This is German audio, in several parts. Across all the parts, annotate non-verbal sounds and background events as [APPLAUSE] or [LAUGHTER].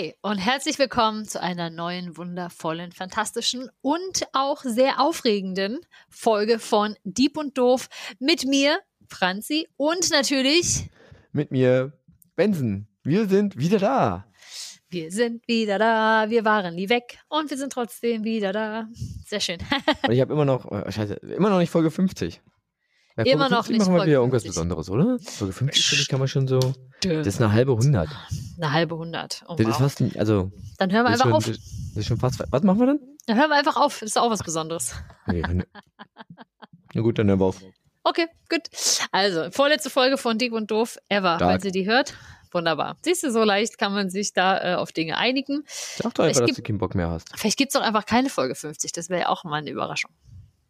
Hi und herzlich willkommen zu einer neuen, wundervollen, fantastischen und auch sehr aufregenden Folge von Dieb und Doof mit mir, Franzi, und natürlich mit mir, Benson. Wir sind wieder da. Wir sind wieder da, wir waren nie weg und wir sind trotzdem wieder da. Sehr schön. [LAUGHS] und ich habe immer noch, oh, scheiße, immer noch nicht Folge 50. Ja, immer noch nicht. machen wir wieder irgendwas Besonderes, oder? Folge 50 finde ich, kann man schon so. Das ist eine halbe Hundert. Eine halbe Hundert. Oh, das wow. ist fast, also. Dann hören wir einfach schon, auf. Das ist schon fast. Was machen wir dann? Dann hören wir einfach auf. Das ist auch was Besonderes. Okay, [LAUGHS] Na gut, dann hören wir auf. Okay, gut. Also, vorletzte Folge von Dick und Doof ever, Dark. falls ihr die hört. Wunderbar. Siehst du, so leicht kann man sich da äh, auf Dinge einigen. Sag doch einfach, dass du keinen Bock mehr hast. Vielleicht gibt es auch einfach keine Folge 50. Das wäre ja auch mal eine Überraschung.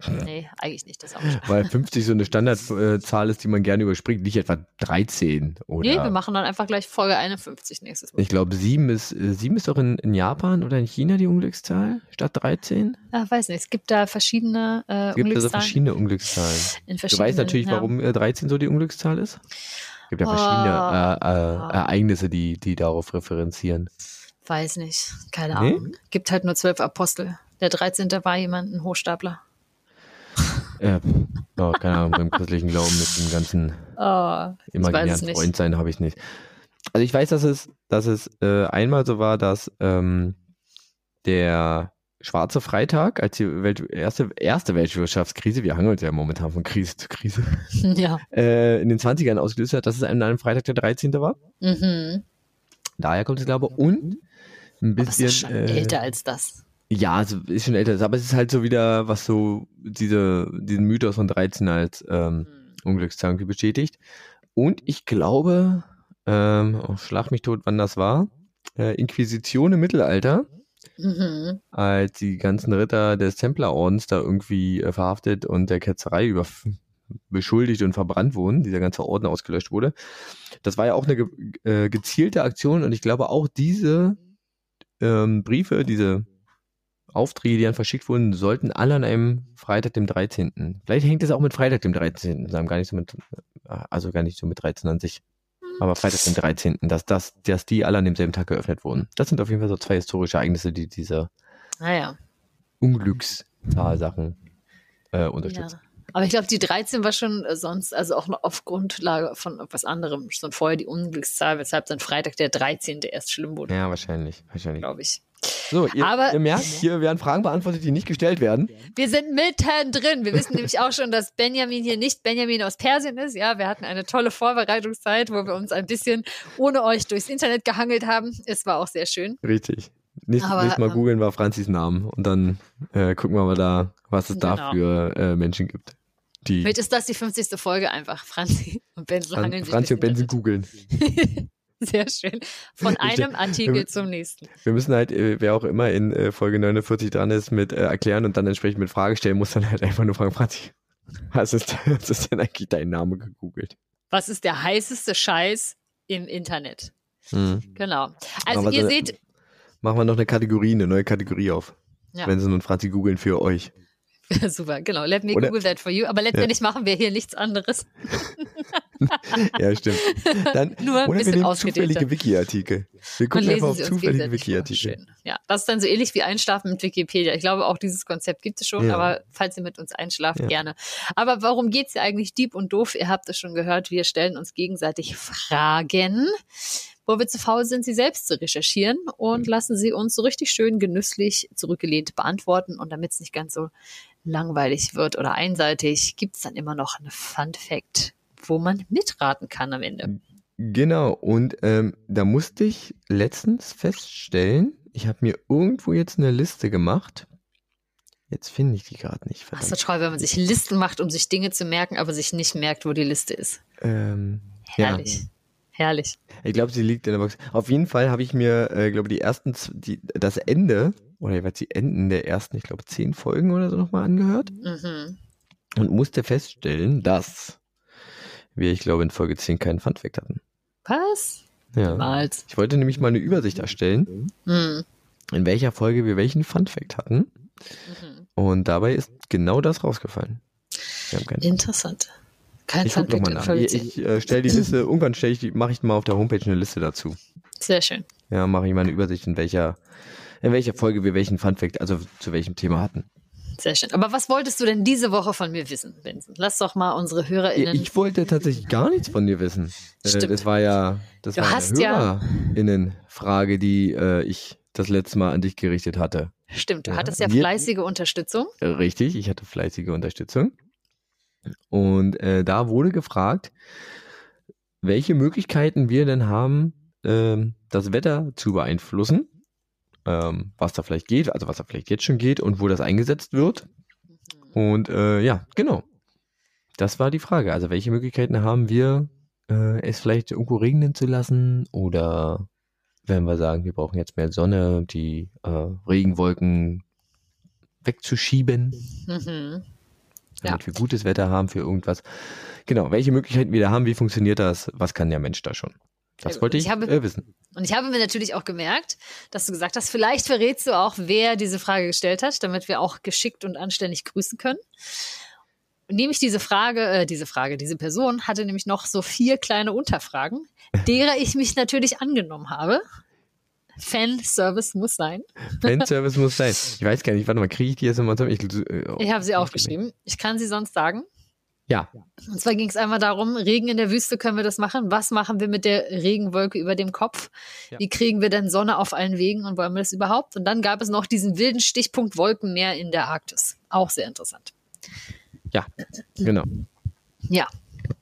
Nee, eigentlich nicht. Das auch nicht. Weil 50 so eine Standardzahl ist, die man gerne überspringt, nicht etwa 13 oder. Nee, wir machen dann einfach gleich Folge 51 nächstes Mal. Ich glaube, 7 ist, 7 ist doch in, in Japan oder in China die Unglückszahl statt 13. Ach, weiß nicht. Es gibt da verschiedene äh, Es gibt also verschiedene Unglückszahlen. In du weißt natürlich, ja. warum 13 so die Unglückszahl ist? Es gibt ja verschiedene oh. äh, äh, Ereignisse, die, die darauf referenzieren. Weiß nicht. Keine Ahnung. Nee? Gibt halt nur zwölf Apostel. Der 13. war jemand, ein Hochstapler. Ja, oh, keine Ahnung, beim christlichen Glauben mit dem ganzen [LAUGHS] oh, imaginären Freund sein habe ich nicht. Also ich weiß, dass es, dass es äh, einmal so war, dass ähm, der Schwarze Freitag, als die Welt, erste, erste Weltwirtschaftskrise, wir hangen uns ja momentan von Krise zu Krise, [LAUGHS] ja. äh, in den 20ern ausgelöst hat, dass es an einem Freitag der 13. war. Mhm. Daher kommt es, glaube ich, und ein bisschen. Aber ist schon äh, älter als das. Ja, also ist schon älter, aber es ist halt so wieder, was so diese, diesen Mythos von 13 als ähm, mhm. Unglückszahl bestätigt. Und ich glaube, ähm, oh, schlag mich tot, wann das war, äh, Inquisition im Mittelalter, mhm. als die ganzen Ritter des Templerordens da irgendwie äh, verhaftet und der Ketzerei über beschuldigt und verbrannt wurden, dieser ganze Orden ausgelöscht wurde. Das war ja auch eine ge äh, gezielte Aktion und ich glaube auch diese ähm, Briefe, diese Aufträge, die dann verschickt wurden, sollten alle an einem Freitag, dem 13. Vielleicht hängt es auch mit Freitag, dem 13. zusammen, gar nicht so mit, also gar nicht so mit 13 an sich. Aber Freitag, dem 13., dass, das, dass die alle an demselben Tag geöffnet wurden. Das sind auf jeden Fall so zwei historische Ereignisse, die diese ah, Unglückszahlsachen äh, unterstützen. Ja. Aber ich glaube, die 13 war schon äh, sonst, also auch noch auf Grundlage von etwas anderem, schon vorher die Unglückszahl, weshalb dann Freitag der 13. erst schlimm wurde. Ja, wahrscheinlich, wahrscheinlich. Glaube ich. So, ihr, Aber, ihr merkt, hier werden Fragen beantwortet, die nicht gestellt werden. Wir sind mittendrin. Wir wissen nämlich auch schon, dass Benjamin hier nicht Benjamin aus Persien ist. Ja, wir hatten eine tolle Vorbereitungszeit, wo wir uns ein bisschen ohne euch durchs Internet gehangelt haben. Es war auch sehr schön. Richtig. Nächstes, nächstes Mal ähm, googeln wir Franzis Namen und dann äh, gucken wir mal da, was es genau. da für äh, Menschen gibt. Die Vielleicht ist das die 50. Folge einfach. Franzi und Benzel hangeln Franzi und Benzel googeln. [LAUGHS] [LAUGHS] Sehr schön. Von einem Artikel zum nächsten. Wir müssen halt, äh, wer auch immer in äh, Folge 49 dran ist, mit äh, erklären und dann entsprechend mit Frage stellen, muss dann halt einfach nur fragen, Franzi, was ist, [LAUGHS] was ist denn eigentlich dein Name gegoogelt? Was ist der heißeste Scheiß im Internet? Hm. Genau. Also ihr so seht. Machen wir noch eine Kategorie, eine neue Kategorie auf. Ja. Wenn sie und Franzi googeln für euch. [LAUGHS] Super, genau. Let me Oder, Google that for you. Aber letztendlich ja. machen wir hier nichts anderes. Ja, stimmt. Dann, [LAUGHS] Nur ein oder bisschen wir nehmen zufällige Wiki-Artikel. Wir gucken einfach auf zufällige Wiki-Artikel. Ja, das ist dann so ähnlich wie Einschlafen mit Wikipedia. Ich glaube, auch dieses Konzept gibt es schon, ja. aber falls ihr mit uns einschlaft, ja. gerne. Aber warum geht's ja eigentlich deep und doof? Ihr habt es schon gehört, wir stellen uns gegenseitig Fragen wo wir zu faul sind, sie selbst zu recherchieren und lassen sie uns so richtig schön genüsslich zurückgelehnt beantworten. Und damit es nicht ganz so langweilig wird oder einseitig, gibt es dann immer noch eine Fun Fact, wo man mitraten kann am Ende. Genau, und ähm, da musste ich letztens feststellen, ich habe mir irgendwo jetzt eine Liste gemacht. Jetzt finde ich die gerade nicht. Verdammt. Das ist toll, wenn man sich Listen macht, um sich Dinge zu merken, aber sich nicht merkt, wo die Liste ist. Ähm, Herrlich. Ja. Herrlich. Ich glaube, sie liegt in der Box. Auf jeden Fall habe ich mir, äh, glaube die ersten, die, das Ende oder jeweils die Enden der ersten, ich glaube, zehn Folgen oder so nochmal angehört. Mhm. Und musste feststellen, dass wir, ich glaube, in Folge 10 keinen Funfact hatten. Was? Ja. Niemals. Ich wollte nämlich mal eine Übersicht erstellen, mhm. in welcher Folge wir welchen Funfact hatten. Mhm. Und dabei ist genau das rausgefallen. Interessant. Kein ich Funfact in Folge 10. Ich, ich äh, stelle die Liste, irgendwann stelle ich die, mache ich mal auf der Homepage eine Liste dazu. Sehr schön. Ja, mache ich mal eine Übersicht, in welcher, in welcher Folge wir welchen Funfact, also zu welchem Thema hatten. Sehr schön. Aber was wolltest du denn diese Woche von mir wissen, Vincent? Lass doch mal unsere HörerInnen. Ich wollte tatsächlich gar nichts von dir wissen. Äh, Stimmt. das war ja, das Du war hast eine HörerInnen-Frage, die äh, ich das letzte Mal an dich gerichtet hatte. Stimmt, du Ja, hattest ja fleißige Unterstützung. Äh, Richtig, ich hatte fleißige Unterstützung. Und äh, da wurde gefragt, welche Möglichkeiten wir denn haben, ähm, das Wetter zu beeinflussen, ähm, was da vielleicht geht, also was da vielleicht jetzt schon geht und wo das eingesetzt wird. Und äh, ja, genau. Das war die Frage. Also welche Möglichkeiten haben wir, äh, es vielleicht irgendwo regnen zu lassen oder wenn wir sagen, wir brauchen jetzt mehr Sonne, die äh, Regenwolken wegzuschieben, Mhm. damit wir gutes Wetter haben für irgendwas. Genau, welche Möglichkeiten wir da haben, wie funktioniert das, was kann der Mensch da schon? Das wollte ich, Ich habe- äh, wissen. Und ich habe mir natürlich auch gemerkt, dass du gesagt hast, vielleicht verrätst du auch, wer diese Frage gestellt hat, damit wir auch geschickt und anständig grüßen können. Und nämlich diese Frage, äh, diese Frage, diese Person hatte nämlich noch so vier kleine Unterfragen, [LAUGHS] derer ich mich natürlich angenommen habe. Fanservice muss sein. [LAUGHS] Fanservice muss sein. Ich weiß gar nicht, warte mal, kriege ich die jetzt nochmal zusammen? Ich, äh, Ich habe sie aufgeschrieben. Ich kann sie sonst sagen. Ja, Und zwar ging es einmal darum, Regen in der Wüste können wir das machen. Was machen wir mit der Regenwolke über dem Kopf? Ja. Wie kriegen wir denn Sonne auf allen Wegen und wollen wir das überhaupt? Und dann gab es noch diesen wilden Stichpunkt Wolkenmeer in der Arktis. Auch sehr interessant. ja, genau. Ja,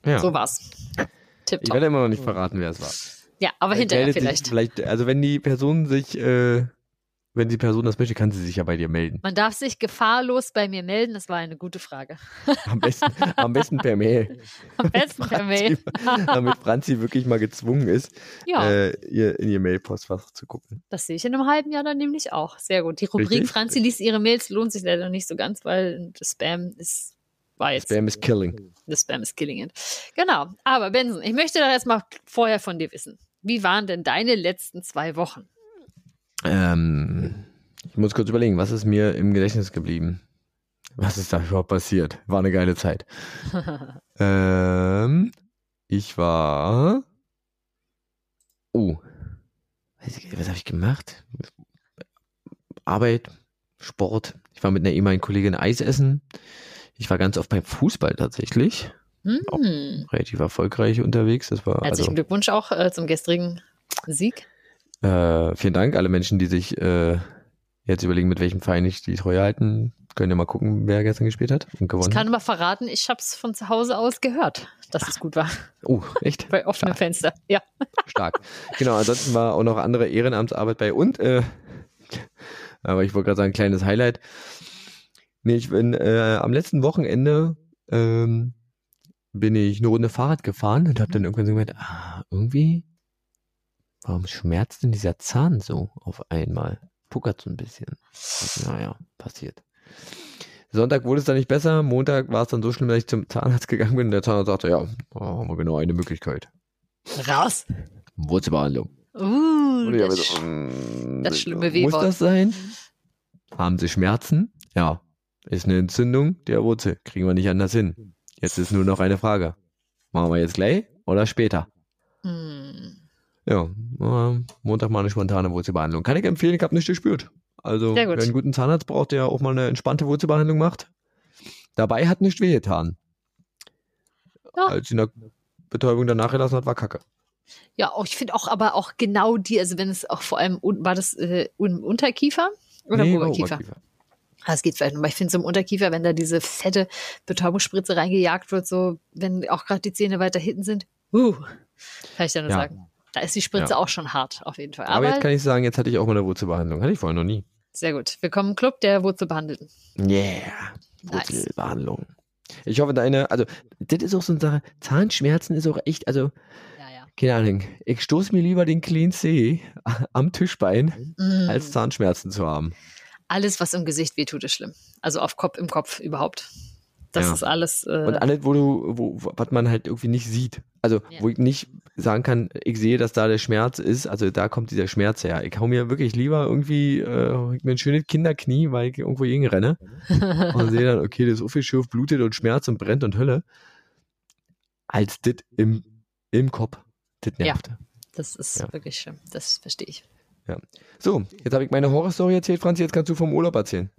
Ja. so war's. Ich Tipptopp. werde immer noch nicht verraten, wer es war. Ja, aber hinterher vielleicht. Vielleicht. Also wenn die Person sich, äh, wenn die Person das möchte, kann sie sich ja bei dir melden. Man darf sich gefahrlos bei mir melden. Das war eine gute Frage. Am besten, am besten per Mail. Am besten per Mail. Damit Franzi wirklich mal gezwungen ist, Ja, äh, ihr, in ihr Mailpostfach zu gucken. das sehe ich in einem halben Jahr dann nämlich auch. Sehr gut. Die Rubrik Richtig? Franzi liest ihre Mails lohnt sich leider nicht so ganz, weil das Spam ist, Spam is killing. The Spam is killing it. Genau. Aber Benson, ich möchte da jetzt mal vorher von dir wissen. Wie waren denn deine letzten zwei Wochen? Ähm, ich muss kurz überlegen, was ist mir im Gedächtnis geblieben? Was ist da überhaupt passiert? War eine geile Zeit. [LAUGHS] ähm, ich war. Oh. Was habe ich gemacht? Arbeit, Sport. Ich war mit einer ehemaligen Kollegin Eis essen. Ich war ganz oft beim Fußball tatsächlich. Hm. Relativ erfolgreich unterwegs. Das war Herzlichen also, Glückwunsch auch äh, zum gestrigen Sieg. Äh, vielen Dank. Alle Menschen, die sich äh, jetzt überlegen, mit welchem Verein ich die Treue halten, können ja mal gucken, wer gestern gespielt hat und Ich gewonnen kann hat. mal verraten, ich habe es von zu Hause aus gehört, dass es gut war. Oh, echt? Bei offenem Fenster. Ja. Stark. Genau, ansonsten war auch noch andere Ehrenamtsarbeit bei und, äh, aber ich wollte gerade sagen, kleines Highlight. Nee, ich bin äh, am letzten Wochenende ähm, bin ich eine Runde Fahrrad gefahren und habe dann irgendwann so gemeint, ah, irgendwie, warum schmerzt denn dieser Zahn so auf einmal? Puckert so ein bisschen. Naja, passiert. Sonntag wurde es dann nicht besser, Montag war es dann so schlimm, dass ich zum Zahnarzt gegangen bin und der Zahnarzt sagte, ja, da haben wir genau eine Möglichkeit. Raus. Wurzelbehandlung. Uh, das, so, mm, das schlimme Muss W-Wort. das sein? Haben Sie Schmerzen? Ja. Ist eine Entzündung der Wurzel. Kriegen wir nicht anders hin. Jetzt ist nur noch eine Frage. Machen wir jetzt gleich oder später? hm. Ja, äh, Montag mal eine spontane Wurzelbehandlung. Kann ich empfehlen, ich habe nicht gespürt. Also, wer einen guten Zahnarzt braucht, der auch mal eine entspannte Wurzelbehandlung macht. Dabei hat nicht wehgetan. Ja. Als sie eine Betäubung danach gelassen hat, war kacke. Ja, auch, ich finde auch aber auch genau die, also wenn es auch vor allem, war das äh, im Unterkiefer oder Nee, Oberkiefer? Oberkiefer. Ah, Es geht vielleicht aber ich finde so im Unterkiefer, wenn da diese fette Betäubungsspritze reingejagt wird, so wenn auch gerade die Zähne weiter hinten sind, uh, kann ich ja nur Ja. sagen. Da ist die Spritze Ja. auch schon hart, auf jeden Fall. Aber, Aber, jetzt kann ich sagen, jetzt hatte ich auch mal eine Wurzelbehandlung. Hatte ich vorher noch nie. sehr gut. Willkommen im Club der Wurzelbehandelten. Yeah. Nice. Wurzelbehandlung. Ich hoffe, deine, also, das ist auch so eine Sache. Zahnschmerzen ist auch echt, also, Ja, ja. keine Ahnung. Ich stoße mir lieber den Clean C am Tischbein, Mm. als Zahnschmerzen zu haben. Alles, was im Gesicht wehtut, ist schlimm. Also auf Kopf, im Kopf überhaupt. Das Ja. ist alles. Äh, Und alles, wo du, wo, was man halt irgendwie nicht sieht. Also, Ja. wo ich nicht sagen kann, ich sehe, dass da der Schmerz ist, also da kommt dieser Schmerz her. Ich hau mir wirklich lieber irgendwie äh, ich mir ein schönes Kinderknie, weil ich irgendwo gegen renne [LAUGHS] und sehe dann, okay, das ist so viel blutet und Schmerz und brennt und Hölle, als das im, im Kopf. Das nervt. Das ist ja. wirklich schlimm. Das verstehe ich. Ja. So, jetzt habe ich meine Horrorstory erzählt, Franzi, jetzt kannst du vom Urlaub erzählen.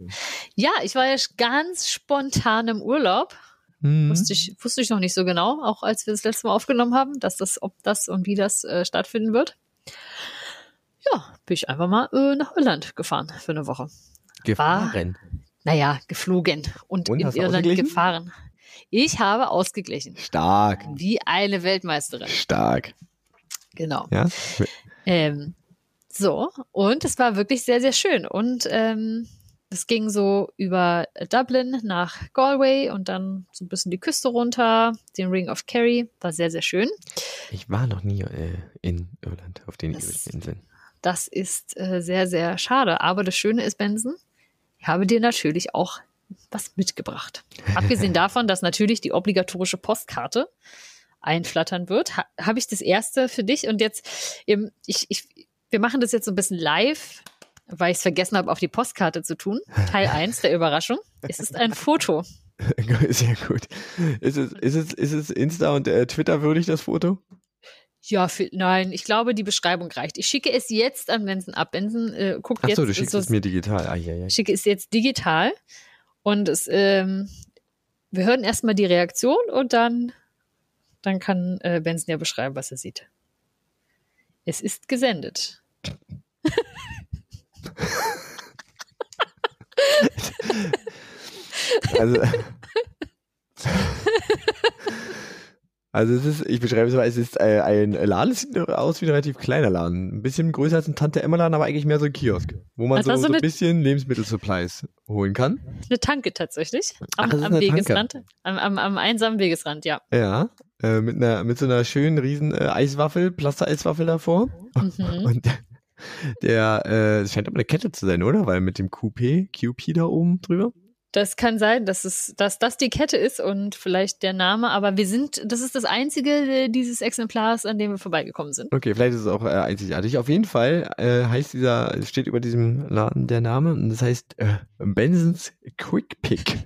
Ja, ich war ja ganz spontan im Urlaub. Mhm. Wusste, ich, wusste ich noch nicht so genau, auch als wir das letzte Mal aufgenommen haben, dass das, ob das und wie das äh, stattfinden wird. Ja, bin ich einfach mal äh, nach Irland gefahren für eine Woche. Gefahren? War, naja, geflogen und, und in Irland gefahren. Ich habe ausgeglichen. Stark. Wie eine Weltmeisterin. Stark. Genau. Ja. Ähm, so, und es war wirklich sehr, sehr schön. Und ähm, es ging so über Dublin nach Galway und dann so ein bisschen die Küste runter, den Ring of Kerry. War sehr, sehr schön. Ich war noch nie äh, in Irland, auf den Inseln. Das ist äh, sehr, sehr schade. Aber das Schöne ist, Benson, ich habe dir natürlich auch was mitgebracht. [LAUGHS] Abgesehen davon, dass natürlich die obligatorische Postkarte einflattern wird, ha habe ich das erste für dich und jetzt eben, ich, ich, wir machen das jetzt so ein bisschen live weil ich es vergessen habe, auf die Postkarte zu tun. Teil [LAUGHS] 1 der Überraschung. Es ist ein Foto. [LAUGHS] Sehr gut. Ist es, ist es, ist es Insta und äh, Twitter würdig, das Foto? Ja, für, nein, ich glaube, die Beschreibung reicht. Ich schicke es jetzt an Benson ab. Benson äh, guckt Ach so, jetzt. du schickst es mir digital. Ah, ja, ja. Ich schicke es jetzt digital und es, ähm, wir hören erstmal die Reaktion und dann, dann kann äh, Benson ja beschreiben, was er sieht. Es ist gesendet. Also, also es ist, ich beschreibe es mal, es ist äh, ein Laden, es sieht aus wie ein relativ kleiner Laden. Ein bisschen größer als ein Tante-Emma-Laden, aber eigentlich mehr so ein Kiosk, wo man also so, so ein bisschen Lebensmittelsupplies holen kann. Eine Tanke tatsächlich, am, Ach, am Wegesrand, am, am, am, einsamen Wegesrand, ja. Ja, äh, mit, einer, mit so einer schönen riesen äh, Eiswaffel, Plaster-Eiswaffel davor. Mhm. Und der, äh, scheint aber eine Kette zu sein, oder? Weil mit dem QP, QP da oben drüber. Das kann sein, dass es, dass das die Kette ist und vielleicht der Name, aber wir sind, das ist das einzige äh, dieses Exemplars, an dem wir vorbeigekommen sind. Okay, vielleicht ist es auch äh, einzigartig. Auf jeden Fall äh, heißt dieser, steht über diesem Laden der Name und das heißt äh, Bensons Quick Pick.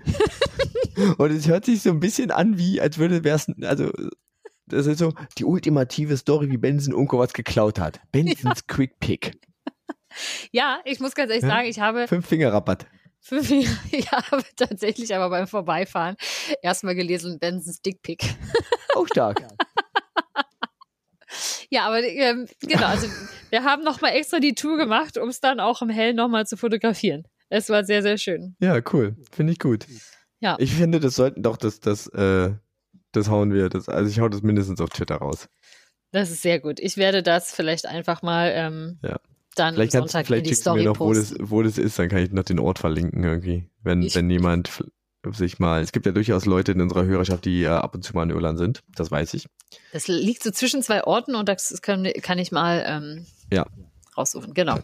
[LAUGHS] und es hört sich so ein bisschen an, wie als würde wär's, also das ist so die ultimative Story, wie Benson Unko was geklaut hat. [LAUGHS] Bensons ja. Quick Pick. Ja, ich muss ganz ehrlich ja? sagen, ich habe. Fünf Finger Rabatt. Fünf Finger, [LAUGHS] ich habe tatsächlich aber beim Vorbeifahren erstmal gelesen, Bensons Dickpick. Auch stark. [LAUGHS] Ja, aber ähm, genau, also wir haben nochmal extra die Tour gemacht, um es dann auch im Hellen nochmal zu fotografieren. Es war sehr, sehr schön. Ja, cool. Finde ich gut. Ja. Ich finde, das sollten doch das, das äh, das hauen wir. Das, also ich hau das mindestens auf Twitter raus. Das ist sehr gut. Ich werde das vielleicht einfach mal ähm, ja. dann vielleicht Sonntag kannst, vielleicht in die Story mir noch, wo das, wo das ist, dann kann ich noch den Ort verlinken irgendwie. Wenn, ich, wenn jemand sich mal, es gibt ja durchaus Leute in unserer Hörerschaft, die äh, ab und zu mal in Irland sind, das weiß ich. Das liegt so zwischen zwei Orten und das kann, kann ich mal ähm, ja. raussuchen, genau.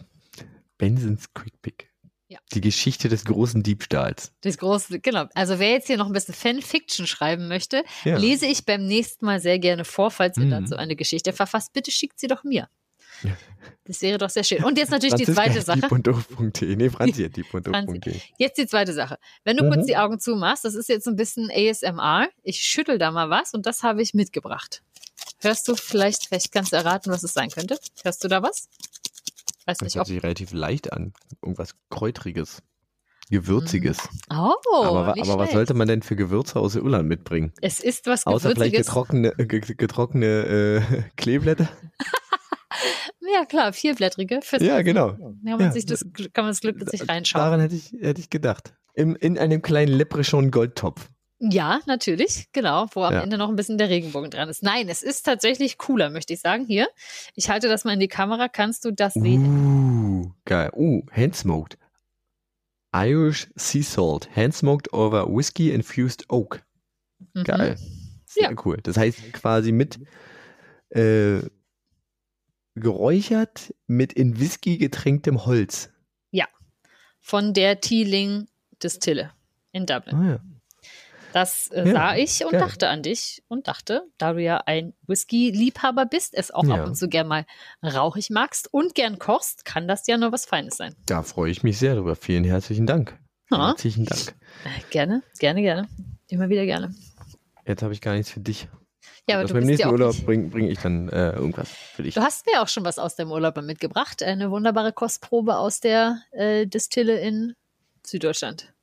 Bensons Quick Pick. Ja. Die Geschichte des großen Diebstahls. Das große, genau. Also wer jetzt hier noch ein bisschen Fanfiction schreiben möchte, ja. lese ich beim nächsten Mal sehr gerne vor, falls ihr mhm. dazu eine Geschichte verfasst. Bitte schickt sie doch mir. Das wäre doch sehr schön. Und jetzt natürlich die zweite Sache. Nee, Franzi Franzi. Jetzt die zweite Sache. Wenn du mhm. kurz die Augen zumachst, das ist jetzt ein bisschen ASMR. Ich schüttel da mal was und das habe ich mitgebracht. Hörst du vielleicht, vielleicht kannst du erraten, was es sein könnte? Hörst du da was? Weiß das nicht, hört sich relativ leicht an. Irgendwas Kräutriges. Gewürziges. Mm. Oh, aber, aber was sollte man denn für Gewürze aus Irland mitbringen? Es ist was Gewürziges. Außer vielleicht getrocknete, getrockene äh, Kleeblätter? [LAUGHS] ja, klar, vierblättrige. Ja, genau. Kann man, ja. Sich das, kann man das Glück mit sich reinschauen. Daran hätte ich, hätte ich gedacht. Im, in einem kleinen Leprechaun Goldtopf. Ja, natürlich, genau, wo am ja. Ende noch ein bisschen der Regenbogen dran ist. Nein, es ist tatsächlich cooler, möchte ich sagen. Hier, ich halte das mal in die Kamera, kannst du das sehen? Uh, geil. Uh, handsmoked. Irish Sea Salt, handsmoked over Whiskey Infused Oak. Mhm. Geil. Sehr ja. cool. Das heißt quasi mit äh, geräuchert mit in Whisky getränktem Holz. Ja, von der Teeling Distille in Dublin. Ah, ja. Das äh, ja, sah ich und geil. dachte an dich und dachte, da du ja ein Whisky-Liebhaber bist, es auch ja. ab und zu gern mal rauchig magst und gern kochst, kann das ja nur was Feines sein. Da freue ich mich sehr drüber. Vielen herzlichen Dank. Ja. Herzlichen Dank. Äh, gerne, gerne, gerne. Immer wieder gerne. Jetzt habe ich gar nichts für dich. Ja, aber Aus du meinem nächsten ja Urlaub bringe bring ich dann äh, irgendwas für dich. Du hast mir auch schon was aus dem Urlaub mitgebracht. Eine wunderbare Kostprobe aus der äh, Distille in Süddeutschland.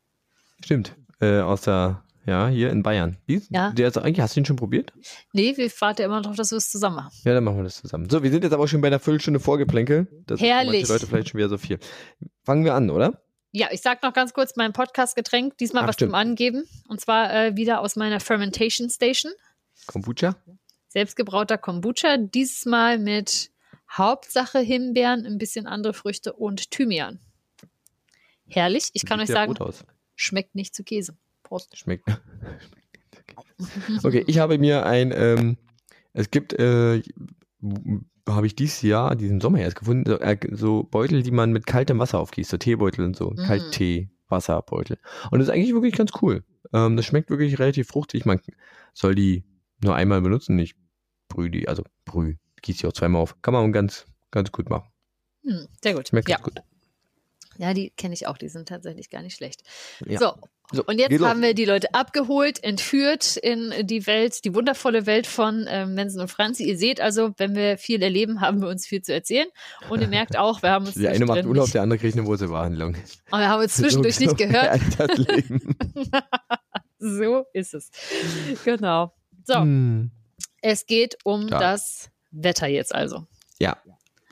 Stimmt. Äh, aus der, ja, hier in Bayern. Die, Ja. Der ist eigentlich, hast du ihn schon probiert? Nee, wir warten ja immer noch darauf, dass wir es zusammen machen. Ja, dann machen wir das zusammen. So, wir sind jetzt aber auch schon bei einer Viertelstunde Vorgeplänkel. Das Herrlich. Manche Leute vielleicht schon wieder so viel. Fangen wir an, oder? Ja, ich sag noch ganz kurz mein Podcast-Getränk. Diesmal Ach, was stimmt. zum Angeben. Und zwar äh, wieder aus meiner Fermentation Station. Kombucha? Selbstgebrauter Kombucha. Dieses Mal mit Hauptsache Himbeeren, ein bisschen andere Früchte und Thymian. Herrlich. Ich kann euch Sieht sagen, schmeckt nicht zu Käse. Prost. Schmeckt. okay, ich habe mir ein, ähm, es gibt, äh, habe ich dieses Jahr, diesen Sommer erst gefunden, so, äh, so Beutel, die man mit kaltem Wasser aufgießt, so Teebeutel und so, Mm. Kalttee, Wasserbeutel. Und das ist eigentlich wirklich ganz cool. Ähm, das schmeckt wirklich relativ fruchtig. Man soll die nur einmal benutzen, ich brühe die, also brühe, gieße die auch zweimal auf. Kann man ganz, ganz gut machen. Hm, sehr gut. Schmeckt Ja. ganz gut. ja, die kenne ich auch. Die sind tatsächlich gar nicht schlecht. Ja. So, So, Und jetzt haben wir die Leute abgeholt, entführt in die Welt, die wundervolle Welt von ähm, Mensen und Franzi. Ihr seht also, wenn wir viel erleben, haben wir uns viel zu erzählen. Und ihr merkt auch, wir haben uns [LAUGHS] Der eine macht Urlaub, nicht, der andere kriegt eine Wurzelbehandlung. [LAUGHS] und wir haben uns zwischendurch So- nicht so gehört. [LAUGHS] So ist es. Genau. So, Hm. es geht um Ja. das Wetter jetzt also. Ja,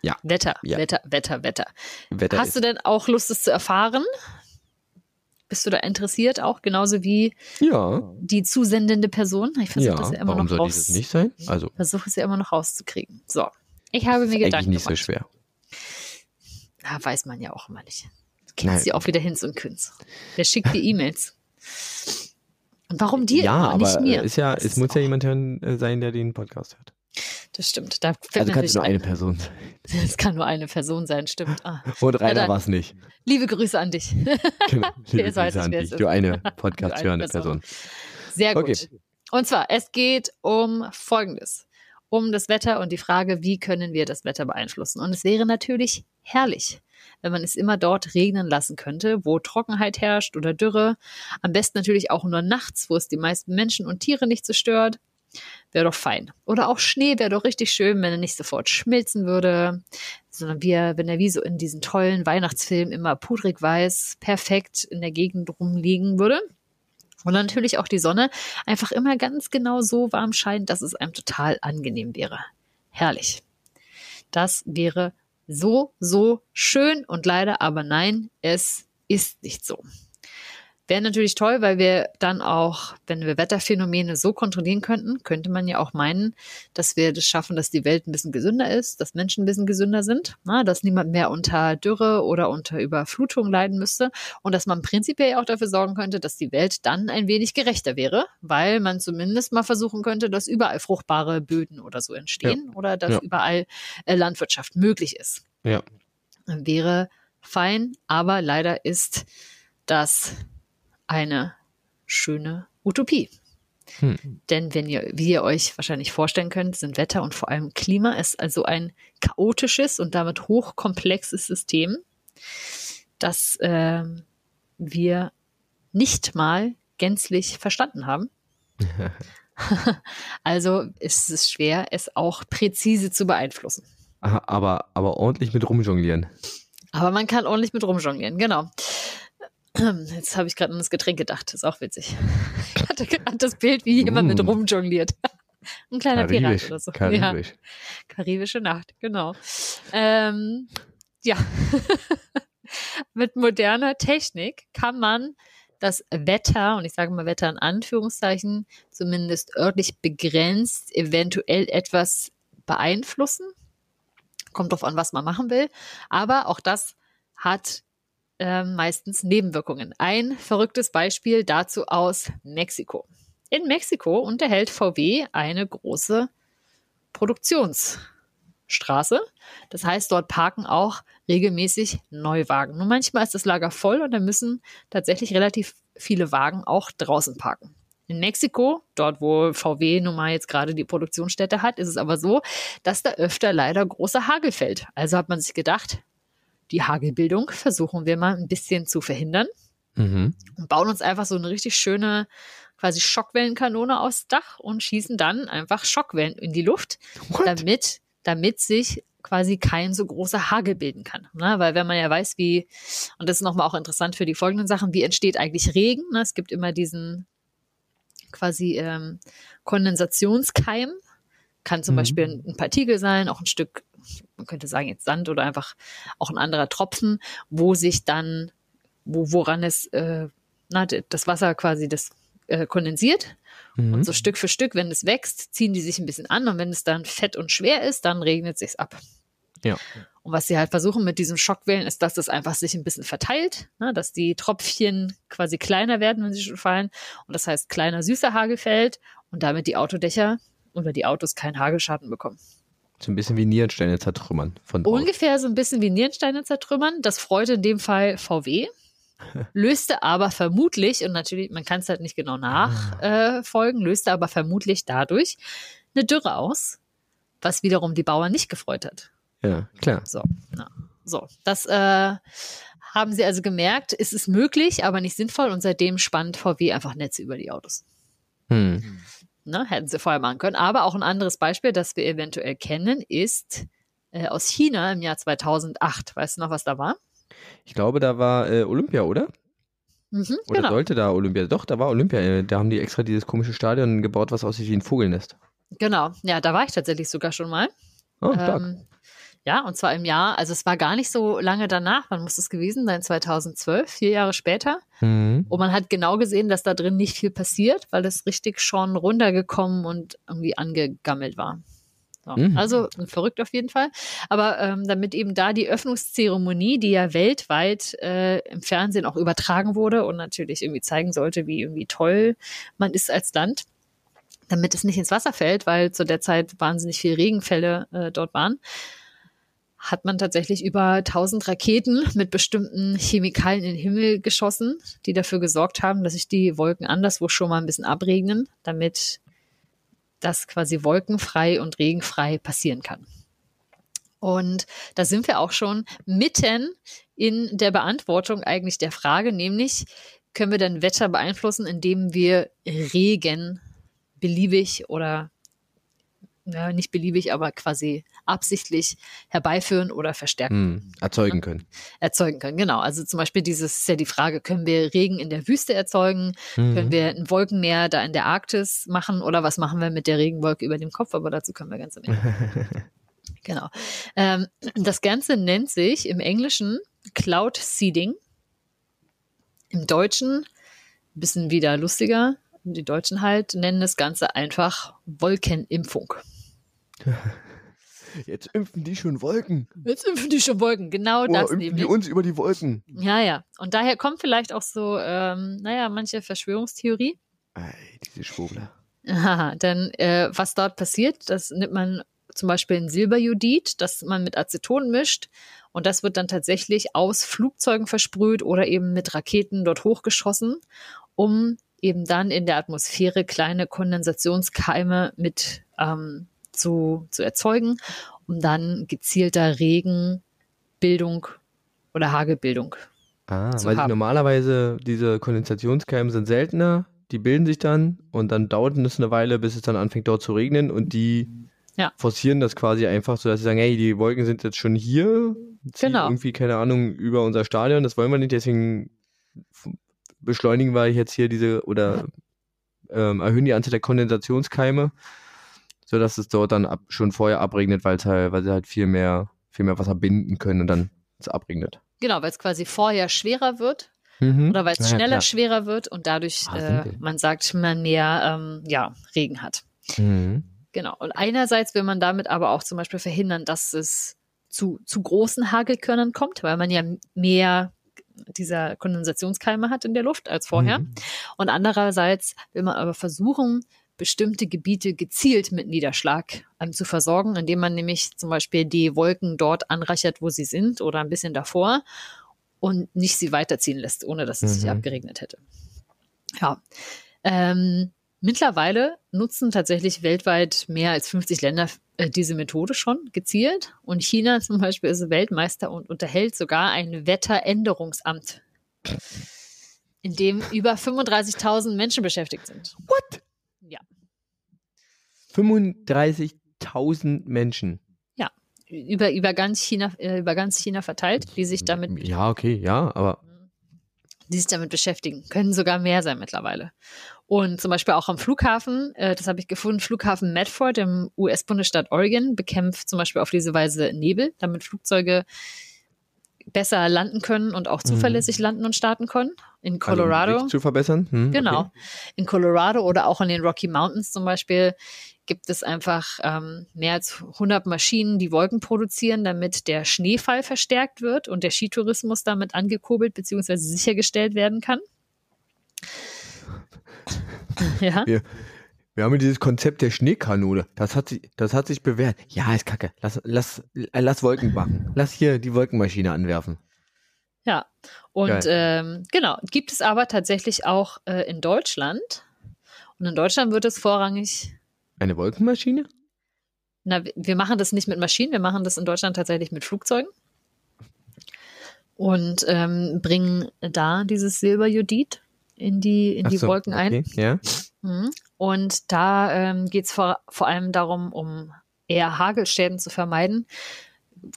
Ja. Wetter, Ja. Wetter, Wetter, Wetter. Wetter Hast du denn auch Lust, es zu erfahren? Bist du da interessiert auch, genauso wie Ja, die zusendende Person? Ich versuche ja. das ja immer Warum noch raus. nicht sein? Also, versuche es ja immer noch rauszukriegen. So, ich habe mir Gedanken nicht so schwer. Ja, weiß man ja auch immer nicht. Kennst sie auch wieder Hinz und Kunz. Wer schickt dir [LAUGHS] E-Mails? Und warum dir ja, aber nicht mir? ist ja, Das es ist muss ja jemand hören, äh, sein, der den Podcast hört. Das stimmt. Da Also kann es nur eine ein. Person [LAUGHS] sein. Es kann nur eine Person sein, stimmt. Ah. Und Rainer war es nicht. Liebe Grüße an dich. [LAUGHS] Genau. [LAUGHS] Liebe Grüße an dich. Du eine Podcast-hörende Person. Person. Sehr gut. Okay. Und zwar, es geht um Folgendes. Um das Wetter und die Frage, wie können wir das Wetter beeinflussen? Und es wäre natürlich herrlich, wenn man es immer dort regnen lassen könnte, wo Trockenheit herrscht oder Dürre. Am besten natürlich auch nur nachts, wo es die meisten Menschen und Tiere nicht so stört. Wäre doch fein. Oder auch Schnee wäre doch richtig schön, wenn er nicht sofort schmilzen würde, sondern wie er, wenn er wie so in diesen tollen Weihnachtsfilmen immer pudrig weiß, perfekt in der Gegend rumliegen würde. Und natürlich auch die Sonne einfach immer ganz genau so warm scheint, dass es einem total angenehm wäre. Herrlich. Das wäre so, so schön und leider aber nein, es ist nicht so. Wäre natürlich toll, weil wir dann auch, wenn wir Wetterphänomene so kontrollieren könnten, könnte man ja auch meinen, dass wir das schaffen, dass die Welt ein bisschen gesünder ist, dass Menschen ein bisschen gesünder sind, na, dass niemand mehr unter Dürre oder unter Überflutung leiden müsste und dass man prinzipiell auch dafür sorgen könnte, dass die Welt dann ein wenig gerechter wäre, weil man zumindest mal versuchen könnte, dass überall fruchtbare Böden oder so entstehen oder dass Ja. überall äh, Landwirtschaft möglich ist Ja. wäre fein, aber leider ist das eine schöne Utopie. Hm. Denn wenn ihr, wie ihr euch wahrscheinlich vorstellen könnt, sind Wetter und vor allem Klima ist also ein chaotisches und damit hochkomplexes System, das ähm, wir nicht mal gänzlich verstanden haben. [LAUGHS] also ist es schwer, es auch präzise zu beeinflussen. Aber, aber ordentlich mit rumjonglieren. Aber man kann ordentlich mit rumjonglieren, genau. Jetzt habe ich gerade an das Getränk gedacht, ist auch witzig. Ich hatte gerade das Bild, wie jemand mit Mm. rumjongliert. Ein kleiner Pirat Karibisch. oder so. Ja, Karibisch. karibische Nacht, genau. Ähm, ja, [LAUGHS] mit moderner Technik kann man das Wetter, und ich sage mal Wetter in Anführungszeichen, zumindest örtlich begrenzt, eventuell etwas beeinflussen. Kommt drauf an, was man machen will. Aber auch das hat ähm, meistens Nebenwirkungen. Ein verrücktes Beispiel dazu aus Mexiko. In Mexiko unterhält VW eine große Produktionsstraße. Das heißt, dort parken auch regelmäßig Neuwagen. Nur manchmal ist das Lager voll und da müssen tatsächlich relativ viele Wagen auch draußen parken. In Mexiko, dort wo VW nun mal jetzt gerade die Produktionsstätte hat, ist es aber so, dass da öfter leider großer Hagel fällt. Also hat man sich gedacht, die Hagelbildung versuchen wir mal ein bisschen zu verhindern Mhm. und bauen uns einfach so eine richtig schöne quasi Schockwellenkanone aufs Dach und schießen dann einfach Schockwellen in die Luft, What? damit, damit sich quasi kein so großer Hagel bilden kann. Ne? Weil wenn man ja weiß, wie, und das ist nochmal auch interessant für die folgenden Sachen, wie entsteht eigentlich Regen? Ne? Es gibt immer diesen quasi ähm, Kondensationskeim, kann zum Mhm. Beispiel ein, ein Partikel sein, auch ein Stück, man könnte sagen jetzt Sand oder einfach auch ein anderer Tropfen, wo sich dann, wo, woran es, äh, na, das Wasser quasi das äh, kondensiert Mhm. und so Stück für Stück, wenn es wächst, ziehen die sich ein bisschen an und wenn es dann fett und schwer ist, dann regnet es sich ab. Ja. Und was sie halt versuchen mit diesen Schockwellen, ist, dass das einfach sich ein bisschen verteilt, ne, dass die Tröpfchen quasi kleiner werden, wenn sie schon fallen. Und das heißt, kleiner, süßer Hagel fällt und damit die Autodächer oder die Autos keinen Hagelschaden bekommen. So ein bisschen wie Nierensteine zertrümmern. Ungefähr so ein bisschen wie Nierensteine zertrümmern. Das freute in dem Fall VW, [LAUGHS] löste aber vermutlich, und natürlich, man kann es halt nicht genau nachfolgen, löste aber vermutlich dadurch eine Dürre aus, was wiederum die Bauern nicht gefreut hat. Ja, klar. So, na, so. Das äh, haben sie also gemerkt, es ist möglich, aber nicht sinnvoll und seitdem spannt VW einfach Netze über die Autos. Hm. Ne, hätten sie vorher machen können. Aber auch ein anderes Beispiel, das wir eventuell kennen, ist äh, aus China im Jahr 2008. Weißt du noch, was da war? Ich glaube, da war äh, Olympia, oder? Mhm, Oder genau. sollte da Olympia? Doch, da war Olympia. Äh, Da haben die extra dieses komische Stadion gebaut, was aussieht wie ein Vogelnest. Genau. Ja, da war ich tatsächlich sogar schon mal. Oh, stark. Ähm, ja, und zwar im Jahr, also es war gar nicht so lange danach, wann muss es gewesen sein? 2012, vier Jahre später. Mhm. Und man hat genau gesehen, dass da drin nicht viel passiert, weil es richtig schon runtergekommen und irgendwie angegammelt war. So. Mhm. Also verrückt auf jeden Fall. Aber ähm, damit eben da die Öffnungszeremonie, die ja weltweit äh, im Fernsehen auch übertragen wurde und natürlich irgendwie zeigen sollte, wie irgendwie toll man ist als Land, damit es nicht ins Wasser fällt, weil zu der Zeit wahnsinnig viele Regenfälle äh, dort waren, hat man tatsächlich über 1000 Raketen [LAUGHS] mit bestimmten Chemikalien in den Himmel geschossen, die dafür gesorgt haben, dass sich die Wolken anderswo schon mal ein bisschen abregnen, damit das quasi wolkenfrei und regenfrei passieren kann. Und da sind wir auch schon mitten in der Beantwortung eigentlich der Frage, nämlich können wir denn Wetter beeinflussen, indem wir Regen beliebig oder ja, nicht beliebig, aber quasi absichtlich herbeiführen oder verstärken, Hm. Erzeugen können. erzeugen können. Genau. Also zum Beispiel dieses ist ja die Frage, können wir Regen in der Wüste erzeugen? Können Mhm. wir ein Wolkenmeer da in der Arktis machen oder was machen wir mit der Regenwolke über dem Kopf? Aber dazu können wir ganz am Ende. [LAUGHS] genau. Ähm, das Ganze nennt sich im Englischen Cloud Seeding. Im Deutschen ein bisschen wieder lustiger. Die Deutschen halt nennen das Ganze einfach Wolkenimpfung. [LAUGHS] Jetzt impfen die schon Wolken. Jetzt impfen die schon Wolken, genau das impfen nämlich. die uns über die Wolken. Ja, ja. Und daher kommt vielleicht auch so, ähm, naja, manche Verschwörungstheorie. Ey, diese Schwurbler. Aha, denn äh, was dort passiert, das nimmt man zum Beispiel ein Silberjodid, das man mit Aceton mischt und das wird dann tatsächlich aus Flugzeugen versprüht oder eben mit Raketen dort hochgeschossen, um eben dann in der Atmosphäre kleine Kondensationskeime mit ähm, zu, zu erzeugen, um dann gezielter Regenbildung oder Hagelbildung. Ah, zu weil die haben. normalerweise diese Kondensationskeime sind seltener, die bilden sich dann und dann dauert es eine Weile, bis es dann anfängt dort zu regnen und die Ja. forcieren das quasi einfach so, dass sie sagen, hey, die Wolken sind jetzt schon hier, Genau. irgendwie, keine Ahnung, über unser Stadion, das wollen wir nicht, deswegen beschleunigen wir jetzt hier diese oder ähm, erhöhen die Anzahl der Kondensationskeime, sodass es dort dann ab, schon vorher abregnet, weil halt, weil sie halt viel mehr, viel mehr Wasser binden können und dann es abregnet. Genau, weil es quasi vorher schwerer wird Mhm. oder weil es Ja, schneller klar. schwerer wird und dadurch, Ah, äh, man sagt, man mehr ähm, ja, Regen hat. Mhm. Genau. Und einerseits will man damit aber auch zum Beispiel verhindern, dass es zu, zu großen Hagelkörnern kommt, weil man ja mehr dieser Kondensationskeime hat in der Luft als vorher. Mhm. Und andererseits will man aber versuchen, bestimmte Gebiete gezielt mit Niederschlag ähm, zu versorgen, indem man nämlich zum Beispiel die Wolken dort anreichert, wo sie sind oder ein bisschen davor und nicht sie weiterziehen lässt, ohne dass es sich Mhm. abgeregnet hätte. Ja. Ähm, mittlerweile nutzen tatsächlich weltweit mehr als 50 Länder äh, diese Methode schon gezielt. Und China [LAUGHS] zum Beispiel ist Weltmeister und unterhält sogar ein Wetteränderungsamt. in dem über 35.000 Menschen beschäftigt sind. What? Ja. 35.000 Menschen. Ja, über, über, ganz China, äh, über ganz China verteilt, die sich damit. Ja, okay, ja, aber. Die sich damit beschäftigen. Können sogar mehr sein mittlerweile. Und zum Beispiel auch am Flughafen, äh, das habe ich gefunden, Flughafen Medford im US-Bundesstaat Oregon bekämpft zum Beispiel auf diese Weise Nebel, damit Flugzeuge besser landen können und auch zuverlässig mhm. landen und starten können. In also Colorado. Also zu verbessern? Hm, genau. Okay. In Colorado oder auch in den Rocky Mountains zum Beispiel gibt es einfach ähm, mehr als 100 Maschinen, die Wolken produzieren, damit der Schneefall verstärkt wird und der Skitourismus damit angekurbelt bzw. sichergestellt werden kann. [LAUGHS] ja. Wir, wir haben dieses Konzept der Schneekanone. Das hat sich, das hat sich bewährt. Ja, ist kacke. Lass, lass, lass Wolken machen. Lass hier die Wolkenmaschine anwerfen. Ja, und ähm, genau, gibt es aber tatsächlich auch äh, in Deutschland. Und in Deutschland wird es vorrangig eine Wolkenmaschine? Na, wir machen das nicht mit Maschinen, wir machen das in Deutschland tatsächlich mit Flugzeugen. Und ähm, bringen da dieses Silberjodid in die, in die so, Wolken ein. Okay, ja. Mhm. Und da ähm, geht es vor, vor allem darum, um eher Hagelschäden zu vermeiden.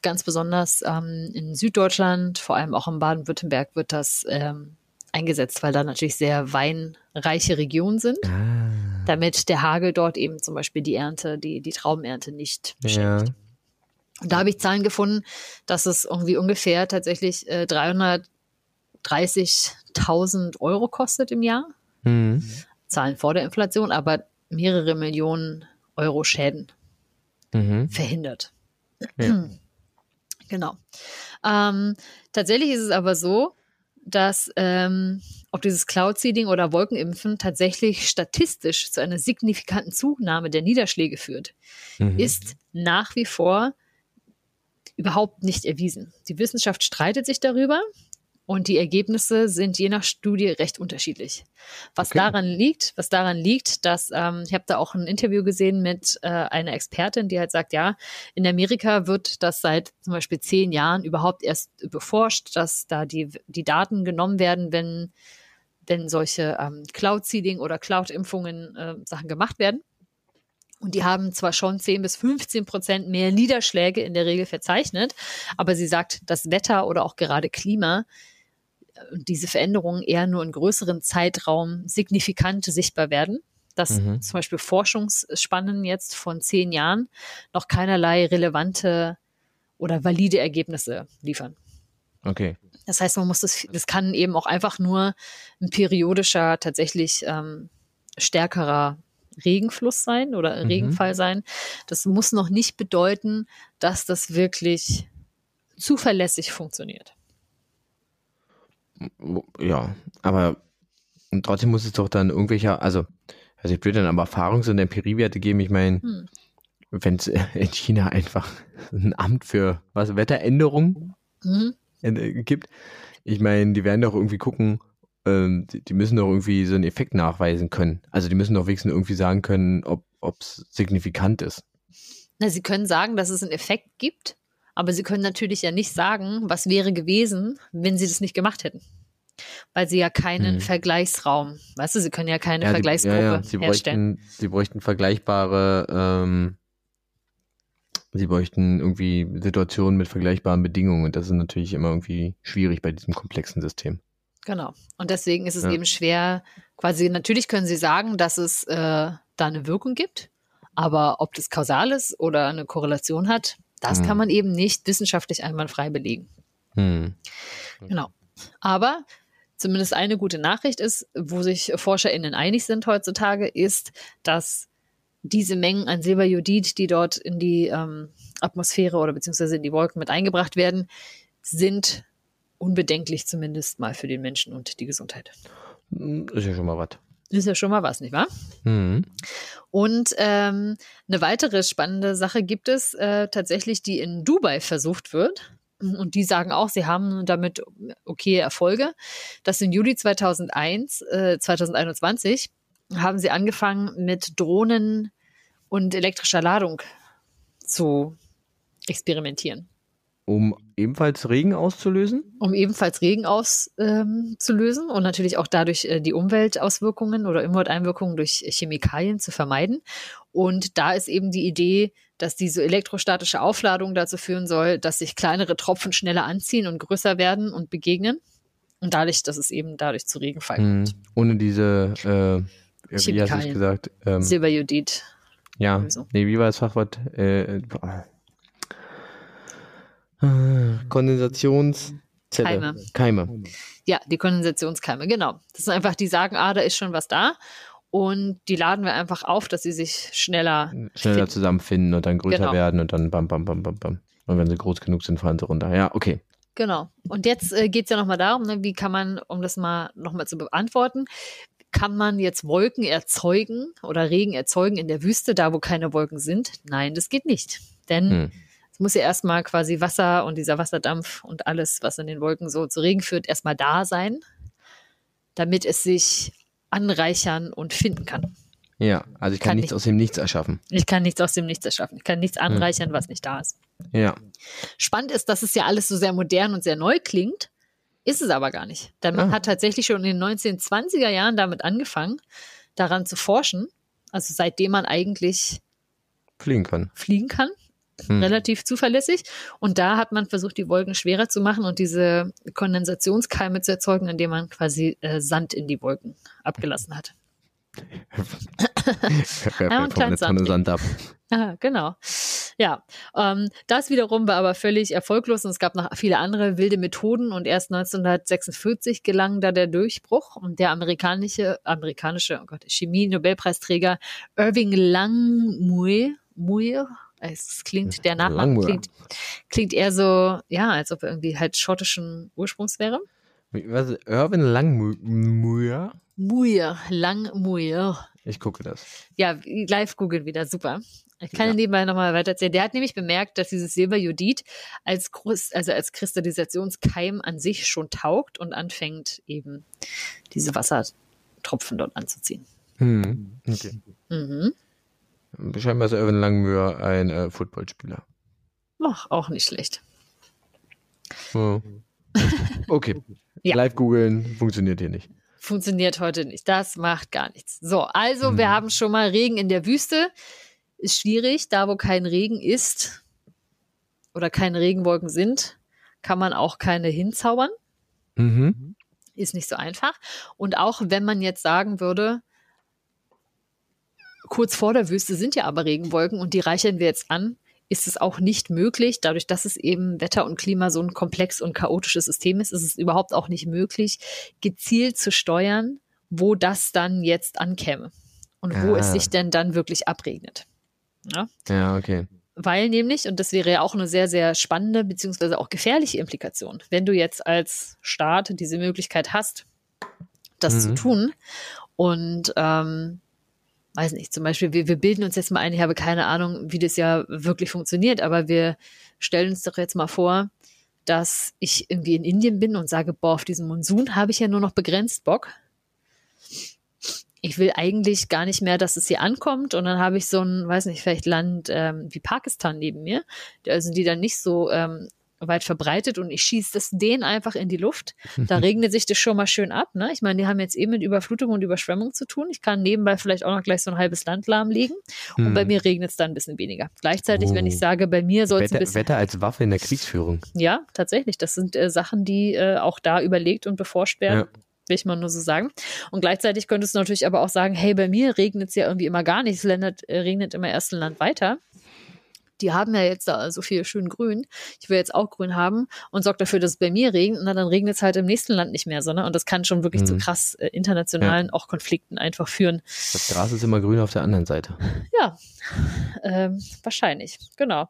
Ganz besonders ähm, in Süddeutschland, vor allem auch in Baden-Württemberg wird das ähm, eingesetzt, weil da natürlich sehr weinreiche Regionen sind. Ah damit der Hagel dort eben zum Beispiel die Ernte, die, die Traubenernte nicht beschädigt. Ja. Und da habe ich Zahlen gefunden, dass es irgendwie ungefähr tatsächlich äh, 330.000 Euro kostet im Jahr. Mhm. Zahlen vor der Inflation, aber mehrere Millionen Euro Schäden mhm. verhindert. Ja. [CLEARS THROAT] Genau. Ähm, tatsächlich ist es aber so, dass ähm, ob dieses Cloud-Seeding oder Wolkenimpfen tatsächlich statistisch zu einer signifikanten Zunahme der Niederschläge führt, mhm. ist nach wie vor überhaupt nicht erwiesen. Die Wissenschaft streitet sich darüber. Und die Ergebnisse sind je nach Studie recht unterschiedlich. Was okay. daran liegt, was daran liegt, dass ähm, ich habe da auch ein Interview gesehen mit äh, einer Expertin, die halt sagt, ja, in Amerika wird das seit zum Beispiel zehn Jahren überhaupt erst beforscht, dass da die, die Daten genommen werden, wenn, wenn solche ähm, Cloud-Seeding oder Cloud-Impfungen äh, Sachen gemacht werden. Und die haben zwar schon 10 bis 15 Prozent mehr Niederschläge in der Regel verzeichnet, aber sie sagt, das Wetter oder auch gerade Klima diese Veränderungen eher nur in größeren Zeitraum signifikant sichtbar werden. Dass mhm. zum Beispiel Forschungsspannen jetzt von zehn Jahren noch keinerlei relevante oder valide Ergebnisse liefern. Okay. Das heißt, man muss das, das kann eben auch einfach nur ein periodischer, tatsächlich ähm, stärkerer Regenfluss sein oder mhm. Regenfall sein. Das muss noch nicht bedeuten, dass das wirklich zuverlässig funktioniert. Ja, aber trotzdem muss es doch dann irgendwelcher, also, also ich würde dann aber Erfahrungs- und Empiriewerte geben. Ich meine, hm. wenn es [LAUGHS] in China einfach ein Amt für was Wetteränderung mhm. Gibt, ich meine, die werden doch irgendwie gucken, ähm, die, die, müssen doch irgendwie so einen Effekt nachweisen können. Also die müssen doch wenigstens irgendwie sagen können, ob es signifikant ist. Na, sie können sagen, dass es einen Effekt gibt, aber sie können natürlich ja nicht sagen, was wäre gewesen, wenn sie das nicht gemacht hätten. Weil sie ja keinen hm. Vergleichsraum, weißt du, sie können ja keine ja, Vergleichsgruppe die, ja, ja. Sie herstellen. Bräuchten, sie bräuchten vergleichbare, ähm, sie bräuchten irgendwie Situationen mit vergleichbaren Bedingungen und das ist natürlich immer irgendwie schwierig bei diesem komplexen System. Genau. Und deswegen ist es ja. eben schwer, quasi, natürlich können sie sagen, dass es äh, da eine Wirkung gibt, aber ob das kausal ist oder eine Korrelation hat, das hm. kann man eben nicht wissenschaftlich einwandfrei belegen. Hm. Genau. Aber zumindest eine gute Nachricht ist, wo sich ForscherInnen einig sind heutzutage, ist, dass diese Mengen an Silberjodid, die dort in die ähm, Atmosphäre oder beziehungsweise in die Wolken mit eingebracht werden, sind unbedenklich zumindest mal für den Menschen und die Gesundheit. Ist ja schon mal was. Ist ja schon mal was, nicht wahr? Mhm. Und ähm, eine weitere spannende Sache gibt es äh, tatsächlich, die in Dubai versucht wird. Und die sagen auch, sie haben damit okay Erfolge. Das im Juli 2001, äh, 2021 haben sie angefangen mit Drohnen und elektrischer Ladung zu experimentieren. Um ebenfalls Regen auszulösen? Um ebenfalls Regen auszulösen ähm, und natürlich auch dadurch äh, die Umweltauswirkungen oder Umwelteinwirkungen durch Chemikalien zu vermeiden. Und da ist eben die Idee, dass diese elektrostatische Aufladung dazu führen soll, dass sich kleinere Tropfen schneller anziehen und größer werden und begegnen. Und dadurch, dass es eben dadurch zu Regenfall hm. kommt. Ohne diese, äh, wie hast du gesagt? Ähm, Silberjodid. Ja, nee, wie war das Fachwort? Äh, äh Kondensationszelle. Keime. Keime. Ja, die Kondensationskeime, genau. Das sind einfach, die sagen, ah, da ist schon was da. Und die laden wir einfach auf, dass sie sich schneller schneller finden. zusammenfinden und dann größer genau. werden und dann bam, bam, bam, bam, bam. Und wenn sie groß genug sind, fallen sie runter. Ja, okay. Genau. Und jetzt äh, geht es ja nochmal darum, ne, wie kann man, um das mal nochmal zu beantworten, kann man jetzt Wolken erzeugen oder Regen erzeugen in der Wüste, da wo keine Wolken sind? Nein, das geht nicht. Denn hm muss ja erstmal quasi Wasser und dieser Wasserdampf und alles, was in den Wolken so zu Regen führt, erstmal da sein, damit es sich anreichern und finden kann. Ja, also ich kann, kann nichts nicht, aus dem Nichts erschaffen. Ich kann nichts aus dem Nichts erschaffen. Ich kann nichts hm. anreichern, hm. was nicht da ist. Ja. Spannend ist, dass es ja alles so sehr modern und sehr neu klingt, ist es aber gar nicht. Denn man ah. hat tatsächlich schon in den 1920er Jahren damit angefangen, daran zu forschen. Also seitdem man eigentlich fliegen kann. Fliegen kann hm. relativ zuverlässig. Und da hat man versucht, die Wolken schwerer zu machen und diese Kondensationskeime zu erzeugen, indem man quasi äh, Sand in die Wolken abgelassen hat. Ja, und eine Tonne Sand ab. Ah, genau. Ja, ähm, das wiederum war aber völlig erfolglos und es gab noch viele andere wilde Methoden und erst 1946 gelang da der Durchbruch und der amerikanische, amerikanische, oh Gott, Chemie-Nobelpreisträger Irving Langmuir, Muir, es klingt, der Nachname klingt, klingt eher so, ja, als ob er irgendwie halt schottischen Ursprungs wäre. Was, Irvin Langmuir? Muir, Langmuir. Ich gucke das. Ja, live googeln wieder, super. Ich kann ja. nebenbei nochmal weiter erzählen. Der hat nämlich bemerkt, dass dieses Silberjodid als, also als Kristallisationskeim an sich schon taugt und anfängt eben diese Wassertropfen dort anzuziehen. Hm. Okay. Mhm. Scheinbar ist Irvin Langmuir ein äh, Footballspieler. Ach, auch nicht schlecht. Oh. [LAUGHS] Okay. Ja. Live googeln funktioniert hier nicht. Funktioniert heute nicht. Das macht gar nichts. So, also hm. wir haben schon mal Regen in der Wüste. Ist schwierig. Da, wo kein Regen ist oder keine Regenwolken sind, kann man auch keine hinzaubern. Mhm. Ist nicht so einfach. Und auch wenn man jetzt sagen würde, kurz vor der Wüste sind ja aber Regenwolken und die reichern wir jetzt an, ist es auch nicht möglich, dadurch, dass es eben Wetter und Klima so ein komplex und chaotisches System ist, ist es überhaupt auch nicht möglich, gezielt zu steuern, wo das dann jetzt ankäme und wo ah. es sich denn dann wirklich abregnet. Ja, ja okay. Weil nämlich, und das wäre ja auch eine sehr, sehr spannende beziehungsweise auch gefährliche Implikation, wenn du jetzt als Staat diese Möglichkeit hast, das mhm. zu tun und ähm, weiß nicht, zum Beispiel, wir, wir bilden uns jetzt mal ein, ich habe keine Ahnung, wie das ja wirklich funktioniert, aber wir stellen uns doch jetzt mal vor, dass ich irgendwie in Indien bin und sage, boah, auf diesen Monsun habe ich ja nur noch begrenzt Bock. Ich will eigentlich gar nicht mehr, dass es hier ankommt. Und dann habe ich so ein, weiß nicht, vielleicht Land ähm, wie Pakistan neben mir, also die dann nicht so ähm, weit verbreitet und ich schieße das denen einfach in die Luft. Da [LAUGHS] regnet sich das schon mal schön ab. Ne? Ich meine, die haben jetzt eben mit Überflutung und Überschwemmung zu tun. Ich kann nebenbei vielleicht auch noch gleich so ein halbes Land lahmlegen und hm. bei mir regnet es dann ein bisschen weniger. Gleichzeitig, oh. wenn ich oh. sage, bei mir soll es ein bisschen... Wetter als Waffe in der Kriegsführung. Ja, tatsächlich. Das sind äh, Sachen, die äh, auch da überlegt und beforscht werden. Ja will ich mal nur so sagen. Und gleichzeitig könntest du natürlich aber auch sagen, hey, bei mir regnet es ja irgendwie immer gar nicht, es regnet, äh, regnet immer erst ein Land weiter die haben ja jetzt da so viel schön grün. Ich will jetzt auch grün haben und sorge dafür, dass es bei mir regnet. Und dann regnet es halt im nächsten Land nicht mehr, sondern und das kann schon wirklich mhm. zu krass äh, internationalen ja. auch Konflikten einfach führen. Das Gras ist immer grün auf der anderen Seite. Ja, ähm, wahrscheinlich, genau.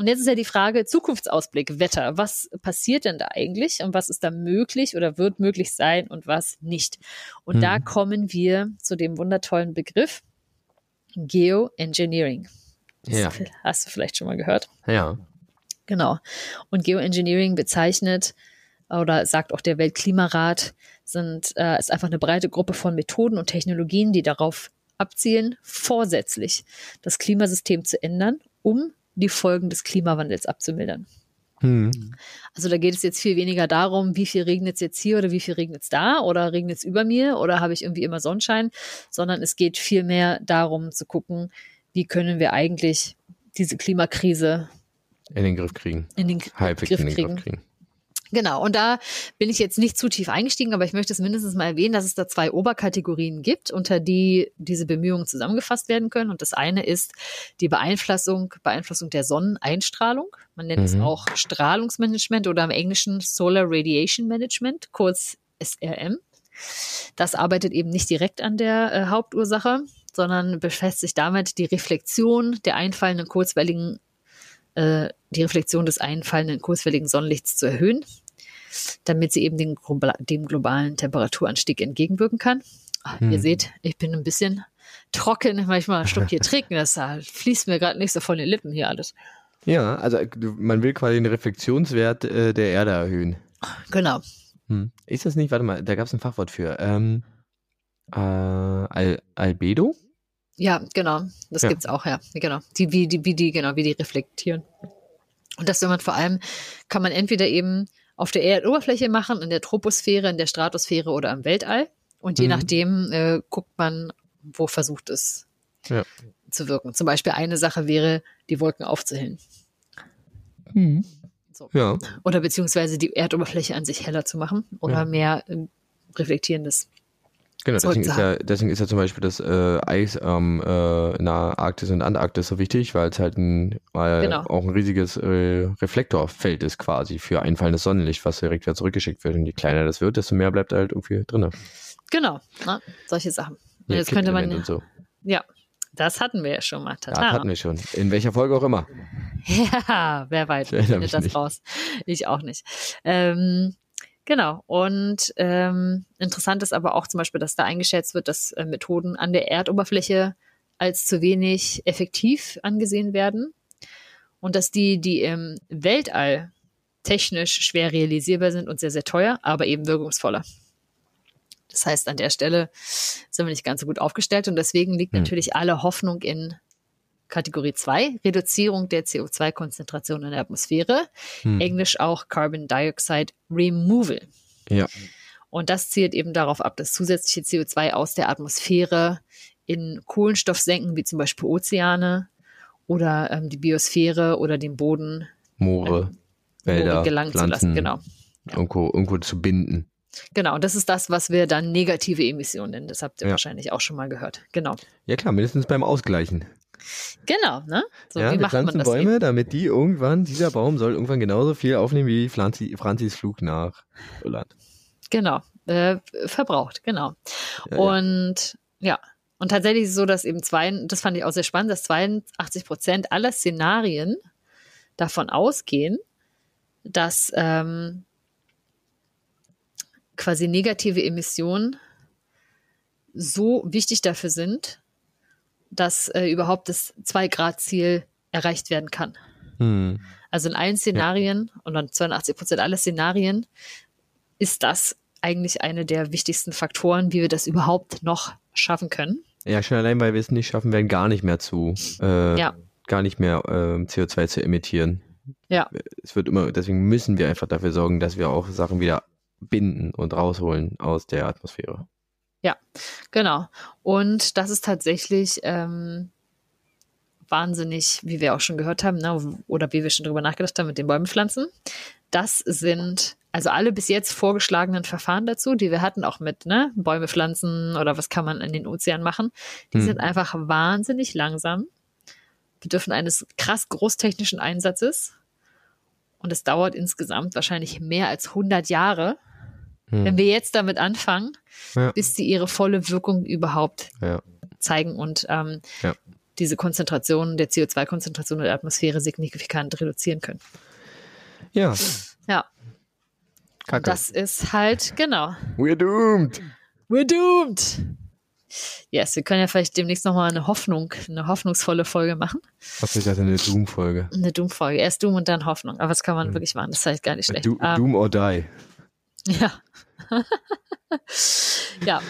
Und jetzt ist ja die Frage, Zukunftsausblick, Wetter. Was passiert denn da eigentlich und was ist da möglich oder wird möglich sein und was nicht? Und mhm. da kommen wir zu dem wundertollen Begriff Geoengineering. Ja. [LAUGHS] Hast du vielleicht schon mal gehört? Ja. Genau. Und Geoengineering bezeichnet oder sagt auch der Weltklimarat, sind, äh, ist einfach eine breite Gruppe von Methoden und Technologien, die darauf abzielen, vorsätzlich das Klimasystem zu ändern, um die Folgen des Klimawandels abzumildern. Hm. Also da geht es jetzt viel weniger darum, wie viel regnet es jetzt hier oder wie viel regnet es da oder regnet es über mir oder habe ich irgendwie immer Sonnenschein, sondern es geht viel mehr darum zu gucken, wie können wir eigentlich diese Klimakrise in den Griff kriegen. In den Halbwegs Griff in den kriegen. Griff kriegen. Genau, und da bin ich jetzt nicht zu tief eingestiegen, aber ich möchte es mindestens mal erwähnen, dass es da zwei Oberkategorien gibt, unter die diese Bemühungen zusammengefasst werden können. Und das eine ist die Beeinflussung, Beeinflussung der Sonneneinstrahlung. Man nennt mhm. es auch Strahlungsmanagement oder im Englischen Solar Radiation Management, kurz SRM. Das arbeitet eben nicht direkt an der äh, Hauptursache, sondern befasst sich damit, die Reflexion der einfallenden kurzwelligen äh, die Reflexion des einfallenden kurzwelligen Sonnenlichts zu erhöhen, damit sie eben den, dem globalen Temperaturanstieg entgegenwirken kann. Hm. Ihr seht, ich bin ein bisschen trocken, manchmal Stück hier [LAUGHS] trinken, das fließt mir gerade nicht so von den Lippen hier alles. Ja, also man will quasi den Reflexionswert äh, der Erde erhöhen. Genau. Hm. Ist das nicht, warte mal, da gab es ein Fachwort für. Ähm, äh, Al Albedo? Ja, genau. Das ja. gibt's auch, ja. Genau. Die, wie, die, wie die, genau, wie die reflektieren. Und das will man vor allem, kann man entweder eben auf der Erdoberfläche machen, in der Troposphäre, in der Stratosphäre oder im Weltall. Und je mhm. nachdem äh, guckt man, wo versucht es ja. zu wirken. Zum Beispiel eine Sache wäre, die Wolken aufzuhellen. Mhm. So. Ja. Oder beziehungsweise die Erdoberfläche an sich heller zu machen oder ja. mehr äh, reflektierendes Genau, deswegen ist, ja, deswegen ist ja zum Beispiel das äh, Eis ähm, äh, in der Arktis und Antarktis so wichtig, weil es halt ein, äh, genau. auch ein riesiges äh, Reflektorfeld ist quasi für einfallendes Sonnenlicht, was direkt wieder zurückgeschickt wird. Und je kleiner das wird, desto mehr bleibt halt irgendwie drin. Genau, na, solche Sachen. Ja, jetzt könnte man so. ja, das hatten wir ja schon mal. Tata. Das hatten wir schon. In welcher Folge auch immer. [LAUGHS] Ja, wer weiß, wer findet das nicht. raus. Ich auch nicht. Ähm, Genau. Und ähm, interessant ist aber auch zum Beispiel, dass da eingeschätzt wird, dass äh, Methoden an der Erdoberfläche als zu wenig effektiv angesehen werden und dass die, die im Weltall technisch schwer realisierbar sind und sehr, sehr teuer, aber eben wirkungsvoller. Das heißt, an der Stelle sind wir nicht ganz so gut aufgestellt und deswegen liegt hm. natürlich alle Hoffnung in Kategorie 2, Reduzierung der CO2-Konzentration in der Atmosphäre, hm. englisch auch Carbon Dioxide Removal. Ja. Und das zielt eben darauf ab, dass zusätzliche CO2 aus der Atmosphäre in Kohlenstoff senken, wie zum Beispiel Ozeane oder ähm, die Biosphäre oder den Boden. Moore, äh, Wälder, gelangen Pflanzen, zu lassen, genau. Ja. Irgendwo, irgendwo zu binden. Genau, das ist das, was wir dann negative Emissionen nennen. Das habt ihr ja. wahrscheinlich auch schon mal gehört. Genau. Ja klar, mindestens beim Ausgleichen. Genau, ne? So, ja, wie wir macht pflanzen man das Bäume, eben? damit die irgendwann, dieser Baum soll irgendwann genauso viel aufnehmen wie Franzi, Franzis Flug nach Irland. Genau, äh, verbraucht, genau. Ja, und ja. ja. und tatsächlich ist es so, dass eben zwei, das fand ich auch sehr spannend, dass 82 Prozent aller Szenarien davon ausgehen, dass ähm, quasi negative Emissionen so wichtig dafür sind, dass äh, überhaupt das Zwei-Grad-Ziel erreicht werden kann. Hm. Also in allen Szenarien ja. und dann 82 Prozent aller Szenarien ist das eigentlich eine der wichtigsten Faktoren, wie wir das überhaupt noch schaffen können. Ja, schon allein, weil wir es nicht schaffen werden, gar nicht mehr zu, äh, ja. gar nicht mehr äh, CO2 zu emittieren. Ja. Es wird immer, deswegen müssen wir einfach dafür sorgen, dass wir auch Sachen wieder binden und rausholen aus der Atmosphäre. Ja, genau. Und das ist tatsächlich ähm, wahnsinnig, wie wir auch schon gehört haben, ne, oder wie wir schon drüber nachgedacht haben mit den Bäumen pflanzen. Das sind also alle bis jetzt vorgeschlagenen Verfahren dazu, die wir hatten, auch mit ne, Bäume pflanzen oder was kann man in den Ozeanen machen, die hm. sind einfach wahnsinnig langsam, bedürfen eines krass großtechnischen Einsatzes und es dauert insgesamt wahrscheinlich mehr als 100 Jahre, hm. Wenn wir jetzt damit anfangen, ja. bis sie ihre volle Wirkung überhaupt ja. zeigen und ähm, ja. diese Konzentration der CO2-Konzentration in der Atmosphäre signifikant reduzieren können. Ja. Ja. Kacke. Das ist halt, genau. We're doomed. We're doomed. Yes, wir können ja vielleicht demnächst nochmal eine Hoffnung, eine hoffnungsvolle Folge machen. Was ist das eine Doom-Folge? Eine Doom-Folge. Erst Doom und dann Hoffnung. Aber das kann man mhm. wirklich machen. Das ist halt gar nicht schlecht. Do, um, Doom or die. Ja. [LAUGHS] ja.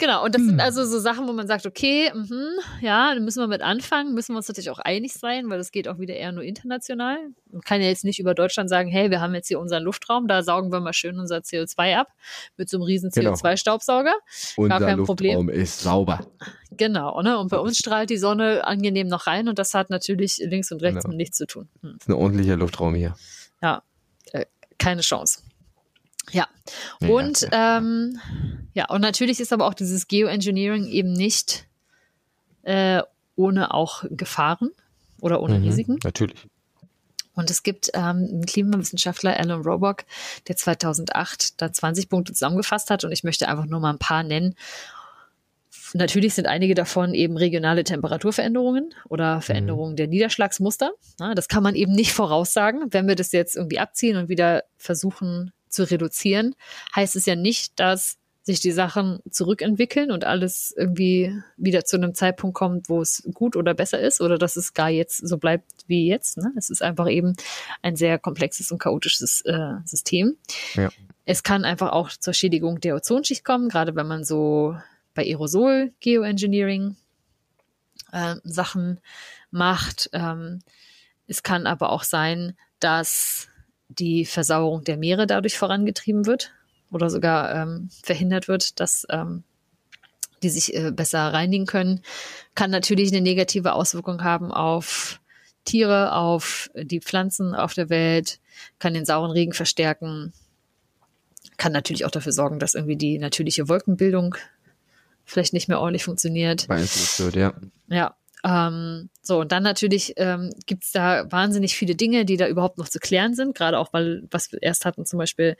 Genau, und das sind also so Sachen, wo man sagt, okay, mh, ja, da müssen wir mit anfangen, müssen wir uns natürlich auch einig sein, weil das geht auch wieder eher nur international. Man kann ja jetzt nicht über Deutschland sagen, hey, wir haben jetzt hier unseren Luftraum, da saugen wir mal schön unser CO2 ab mit so einem riesen CO2-Staubsauger. Unser Gar kein Luftraum Problem. ist sauber. Genau, ne? Und bei uns strahlt die Sonne angenehm noch rein und das hat natürlich links und rechts genau. mit nichts zu tun. Hm. Das ist ein ordentlicher Luftraum hier. Ja, äh, keine Chance. Ja. Und ja. Ähm, ja, und natürlich ist aber auch dieses Geoengineering eben nicht äh, ohne auch Gefahren oder ohne mhm, Risiken. Natürlich. Und es gibt ähm, einen Klimawissenschaftler, Alan Robock, der 2008 da 20 Punkte zusammengefasst hat. Und ich möchte einfach nur mal ein paar nennen. Natürlich sind einige davon eben regionale Temperaturveränderungen oder Veränderungen mhm. der Niederschlagsmuster. das kann man eben nicht voraussagen. Wenn wir das jetzt irgendwie abziehen und wieder versuchen zu reduzieren, heißt es ja nicht, dass sich die Sachen zurückentwickeln und alles irgendwie wieder zu einem Zeitpunkt kommt, wo es gut oder besser ist oder dass es gar jetzt so bleibt wie jetzt. Ne? Es ist einfach eben ein sehr komplexes und chaotisches äh, System. Ja. Es kann einfach auch zur Schädigung der Ozonschicht kommen, gerade wenn man so bei Aerosol Geoengineering äh, Sachen macht. Ähm, es kann aber auch sein, dass die Versauerung der Meere dadurch vorangetrieben wird oder sogar ähm, verhindert wird, dass ähm, die sich äh, besser reinigen können, kann natürlich eine negative Auswirkung haben auf Tiere, auf die Pflanzen auf der Welt, kann den sauren Regen verstärken, kann natürlich auch dafür sorgen, dass irgendwie die natürliche Wolkenbildung vielleicht nicht mehr ordentlich funktioniert. Beeinflusst wird, ja. Ja, ähm, so, und dann natürlich ähm, gibt es da wahnsinnig viele Dinge, die da überhaupt noch zu klären sind, gerade auch, weil, was wir erst hatten, zum Beispiel,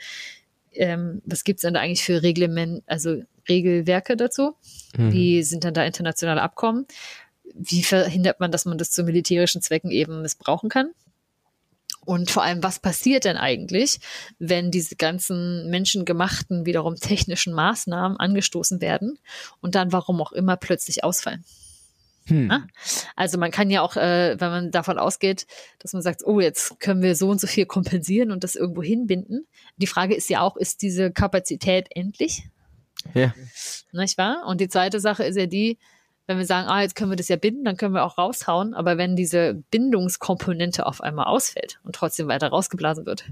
ähm, was gibt es denn da eigentlich für Reglement, also Regelwerke dazu? Mhm. Wie sind dann da internationale Abkommen? Wie verhindert man, dass man das zu militärischen Zwecken eben missbrauchen kann? Und vor allem, was passiert denn eigentlich, wenn diese ganzen menschengemachten, wiederum technischen Maßnahmen angestoßen werden und dann warum auch immer plötzlich ausfallen? Hm. Ne? Also man kann ja auch, äh, wenn man davon ausgeht, dass man sagt, oh, jetzt können wir so und so viel kompensieren und das irgendwo hinbinden. Die Frage ist ja auch, ist diese Kapazität endlich? Ja. Nicht wahr? Und die zweite Sache ist ja die, wenn wir sagen, ah, jetzt können wir das ja binden, dann können wir auch raushauen. Aber wenn diese Bindungskomponente auf einmal ausfällt und trotzdem weiter rausgeblasen wird,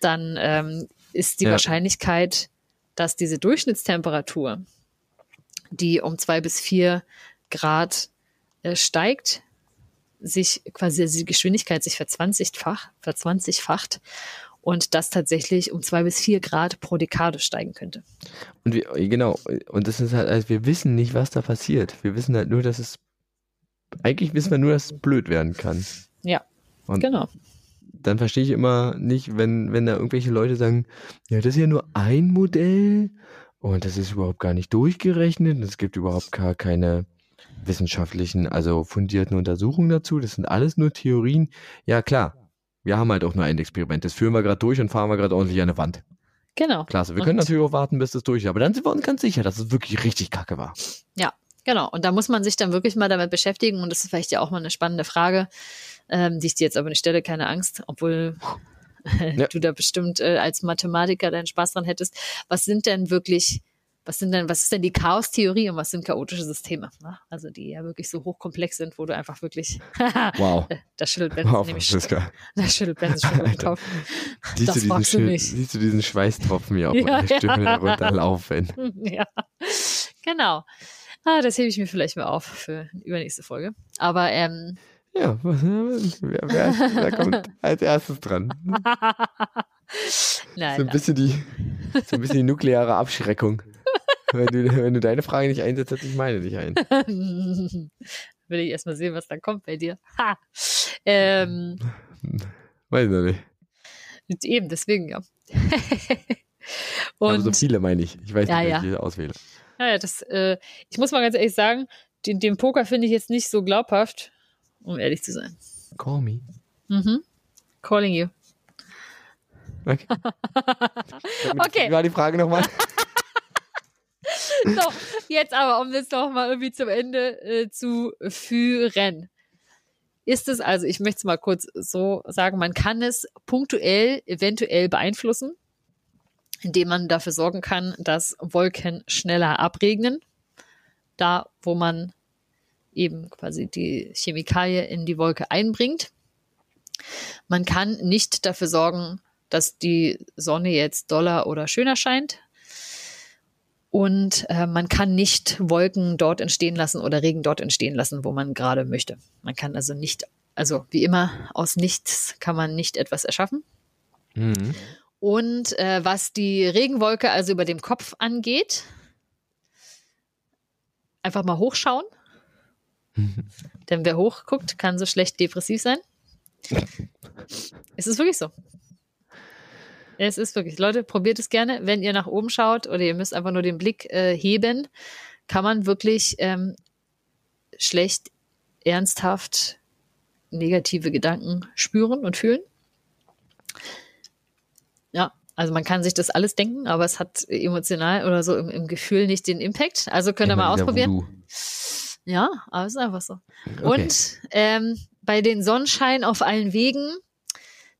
dann ähm, ist die ja. Wahrscheinlichkeit, dass diese Durchschnittstemperatur, die um zwei bis vier Grad äh, steigt, sich quasi also die Geschwindigkeit sich verzwanzigfach, verzwanzigfacht und das tatsächlich um zwei bis vier Grad pro Dekade steigen könnte. Und wir, genau, und das ist halt, also wir wissen nicht, was da passiert. Wir wissen halt nur, dass es, eigentlich wissen wir nur, dass es blöd werden kann. Ja, und genau. Dann verstehe ich immer nicht, wenn, wenn da irgendwelche Leute sagen, ja, das ist ja nur ein Modell und das ist überhaupt gar nicht durchgerechnet und es gibt überhaupt gar keine wissenschaftlichen, also fundierten Untersuchungen dazu. Das sind alles nur Theorien. Ja, klar. Wir haben halt auch nur ein Experiment. Das führen wir gerade durch und fahren wir gerade ordentlich an eine Wand. Genau. Klasse. Wir und können natürlich auch warten, bis das durch ist. Aber dann sind wir uns ganz sicher, dass es wirklich richtig kacke war. Ja, genau. Und da muss man sich dann wirklich mal damit beschäftigen. Und das ist vielleicht ja auch mal eine spannende Frage, ähm, die ich dir jetzt aber nicht stelle. Keine Angst, obwohl ja. [LAUGHS] du da bestimmt äh, als Mathematiker deinen Spaß dran hättest. Was sind denn wirklich was sind denn, was ist denn die Chaos-Theorie und was sind chaotische Systeme? Ne? Also die ja wirklich so hochkomplex sind, wo du einfach wirklich [LAUGHS] wow. da schüttelt Benz wow, nämlich das, [LAUGHS] da schüttelt Benz schon den Kopf. Siehst das du magst du nicht. Siehst du diesen Schweißtropfen hier auf [LAUGHS] ja, meiner Stimme ja. runterlaufen? Ja, genau. Ah, das hebe ich mir vielleicht mal auf für die übernächste Folge. Aber ähm, ja, wer, wer, wer kommt als erstes dran? Nein, so ein bisschen die, so ein bisschen die nukleare Abschreckung wenn, du, wenn du deine Frage nicht einsetzt, setze ich meine nicht ein. [LAUGHS] Will ich erstmal sehen, was da kommt bei dir. Ha. Ähm, [LAUGHS] Weiß ich noch nicht. Eben, deswegen, ja. Und, [LAUGHS] Aber so viele meine ich. Ich weiß nicht, ja, welche ja. ich auswähle. Ja, ja das, äh, ich muss mal ganz ehrlich sagen, den, den Poker finde ich jetzt nicht so glaubhaft, um ehrlich zu sein. Call me. Mhm. Calling you. Okay. okay. Wie war die Frage nochmal? [LAUGHS] so, jetzt aber, um das noch mal irgendwie zum Ende äh, zu führen. Ist es also, ich möchte es mal kurz so sagen, man kann es punktuell eventuell beeinflussen. indem man dafür sorgen kann, dass Wolken schneller abregnen. Da, wo man eben quasi die Chemikalie in die Wolke einbringt. Man kann nicht dafür sorgen, dass die Sonne jetzt doller oder schöner scheint. Und äh, man kann nicht Wolken dort entstehen lassen oder Regen dort entstehen lassen, wo man gerade möchte. Man kann also nicht, also wie immer, aus nichts kann man nicht etwas erschaffen. Mhm. Und äh, was die Regenwolke also über dem Kopf angeht, einfach mal hochschauen. [LAUGHS] Denn wer hochguckt, kann so schlecht depressiv sein. es ist wirklich so. Es ist wirklich. Leute, probiert es gerne. Wenn ihr nach oben schaut oder ihr müsst einfach nur den Blick äh, heben, kann man wirklich ähm, schlecht, ernsthaft negative Gedanken spüren und fühlen. Ja, also man kann sich das alles denken, aber es hat emotional oder so im, im Gefühl nicht den Impact. Also könnt ihr mal ausprobieren. Ja, aber es ist einfach so. Okay. Und ähm, bei den Sonnenschein auf allen Wegen,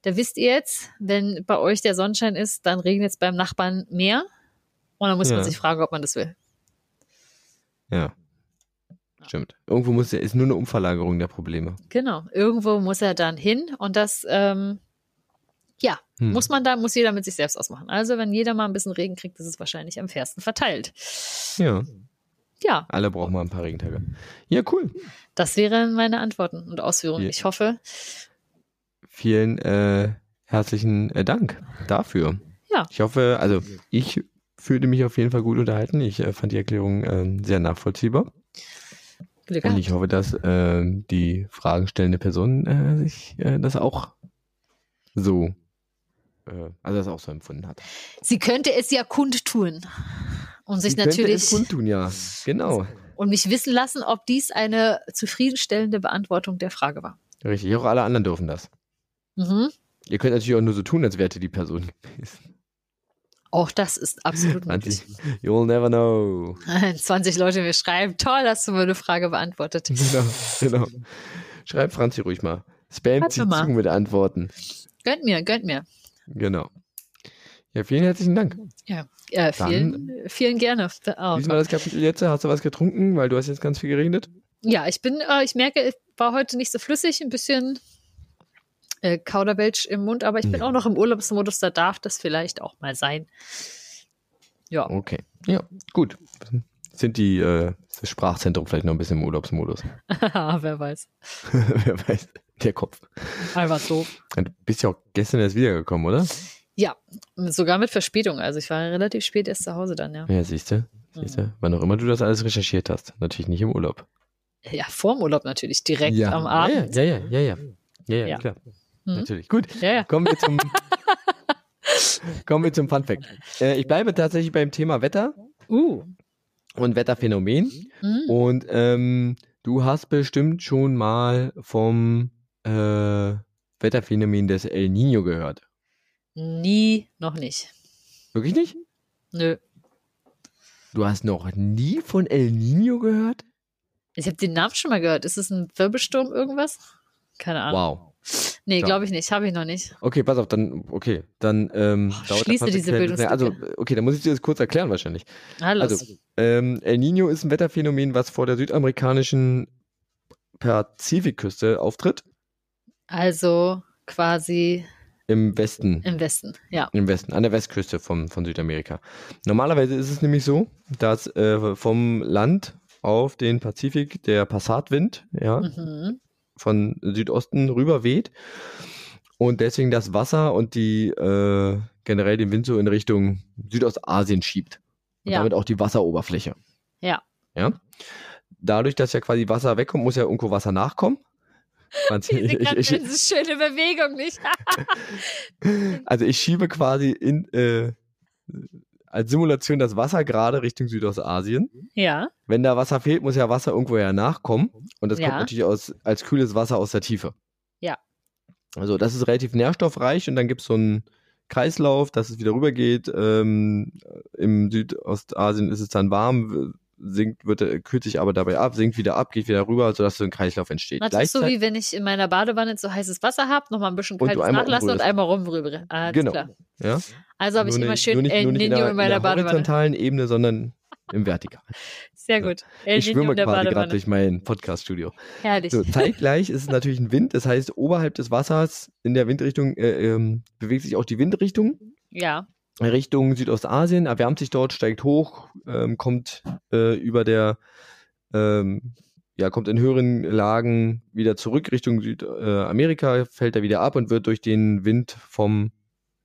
da wisst ihr jetzt, wenn bei euch der Sonnenschein ist, dann regnet es beim Nachbarn mehr. Und dann muss ja. man sich fragen, ob man das will. Ja. Stimmt. Irgendwo muss er, ist nur eine Umverlagerung der Probleme. Genau. Irgendwo muss er dann hin und das, ähm, ja, hm. muss man da, muss jeder mit sich selbst ausmachen. Also, wenn jeder mal ein bisschen Regen kriegt, ist es wahrscheinlich am fairsten verteilt. Ja. Ja. Alle brauchen mal ein paar Regentage. Ja, cool. Das wären meine Antworten und Ausführungen. Ja. Ich hoffe. Vielen äh, herzlichen äh, Dank dafür. Ja. Ich hoffe, also ich fühlte mich auf jeden Fall gut unterhalten. Ich äh, fand die Erklärung ähm, sehr nachvollziehbar. Glück und ich hoffe, dass ähm, die fragenstellende Person äh, sich äh, das auch so äh, also das auch so empfunden hat. Sie könnte es ja kundtun und sich Sie natürlich es kundtun, ja, genau. Und mich wissen lassen, ob dies eine zufriedenstellende Beantwortung der Frage war. Richtig, auch alle anderen dürfen das. Mhm. Ihr könnt natürlich auch nur so tun, als wäre die Person gewesen. Auch das ist absolut möglich. You'll never know. [LAUGHS] 20 Leute mir schreiben, toll, hast du mir eine Frage beantwortet. Genau, genau. Schreib Franzi ruhig mal. Spam sie zu mit Antworten. Gönnt mir, gönnt mir. Genau. Ja, vielen herzlichen Dank. Ja, ja vielen, Dann, vielen gerne. Oh, wie war das Kapitel jetzt? Hast du was getrunken? Weil du hast jetzt ganz viel geregnet. Ja, ich bin, äh, ich merke, ich war heute nicht so flüssig, ein bisschen äh, Kauderwelsch im Mund, aber ich bin ja. auch noch im Urlaubsmodus, da darf das vielleicht auch mal sein. Ja. Okay. Ja, gut. Sind die äh, das Sprachzentrum vielleicht noch ein bisschen im Urlaubsmodus? [LAUGHS] [LAUGHS] Wer weiß. Wer weiß. Der Kopf. Einfach so. Du bist ja auch gestern erst wiedergekommen, oder? Ja, sogar mit Verspätung. Also ich war relativ spät erst zu Hause dann, ja. Ja, siehst du. Siehst du. Mhm. Wann auch immer du das alles recherchiert hast. Natürlich nicht im Urlaub. Ja, vorm Urlaub natürlich, direkt ja. am Abend. Ja, ja, ja, ja, ja. Ja, ja, ja. klar. Mhm. Natürlich. Gut. Ja, ja. Kommen wir zum, [LAUGHS] kommen wir zum Fun Fact. Äh, ich bleibe tatsächlich beim Thema Wetter. Uh. Und Wetterphänomen. Mhm. Und ähm, du hast bestimmt schon mal vom äh, Wetterphänomen des El Nino gehört. Nie, noch nicht. Wirklich nicht? Nö. Du hast noch nie von El Nino gehört? Ich habe den Namen schon mal gehört. Ist es ein Wirbelsturm irgendwas? Keine Ahnung. Wow. Nee, glaube ich nicht. Habe ich noch nicht. Okay, pass auf, dann, okay, dann ähm, oh, Schließe diese Bildungslücke. Also, okay, dann muss ich dir das kurz erklären wahrscheinlich. Alles. Also, ähm, El Nino ist ein Wetterphänomen, was vor der südamerikanischen Pazifikküste auftritt. Also quasi im Westen. Im Westen, ja. Im Westen, an der Westküste vom, von Südamerika. Normalerweise ist es nämlich so, dass äh, vom Land auf den Pazifik der Passatwind, ja, mhm. Von Südosten rüber weht und deswegen das Wasser und die äh, generell den Wind so in Richtung Südostasien schiebt. Und ja. damit auch die Wasseroberfläche. Ja. Ja. Dadurch, dass ja quasi Wasser wegkommt, muss ja irgendwo Wasser nachkommen. [LAUGHS] Diese ich, ich, ich, [LAUGHS] schöne Bewegung nicht. [LAUGHS] also ich schiebe quasi in äh, als Simulation das Wasser gerade Richtung Südostasien. Ja. Wenn da Wasser fehlt, muss ja Wasser irgendwo ja nachkommen. Und das ja. kommt natürlich aus, als kühles Wasser aus der Tiefe. Ja. Also das ist relativ nährstoffreich und dann gibt es so einen Kreislauf, dass es wieder rübergeht. Ähm, Im Südostasien ist es dann warm, sinkt, wird, äh, kühlt sich aber dabei ab, sinkt wieder ab, geht wieder rüber, sodass so ein Kreislauf entsteht. Das ist so wie wenn ich in meiner Badewanne so heißes Wasser habe, nochmal ein bisschen kaltes nachlasse und einmal rumrühre. Ah, genau. Klar. Ja? Also habe ich immer schön nicht, El Nino in, in meiner in der Badewanne. horizontalen Ebene, sondern im Vertikalen. Sehr gut. El ich schwimme quasi gerade durch mein Podcast-Studio. Herrlich. So, zeitgleich ist es natürlich ein Wind, das heißt, oberhalb des Wassers in der Windrichtung äh, ähm, bewegt sich auch die Windrichtung. Ja. Richtung Südostasien, erwärmt sich dort, steigt hoch, ähm, kommt äh, über der, ähm, ja, kommt in höheren Lagen wieder zurück Richtung Südamerika, äh, fällt er wieder ab und wird durch den Wind vom,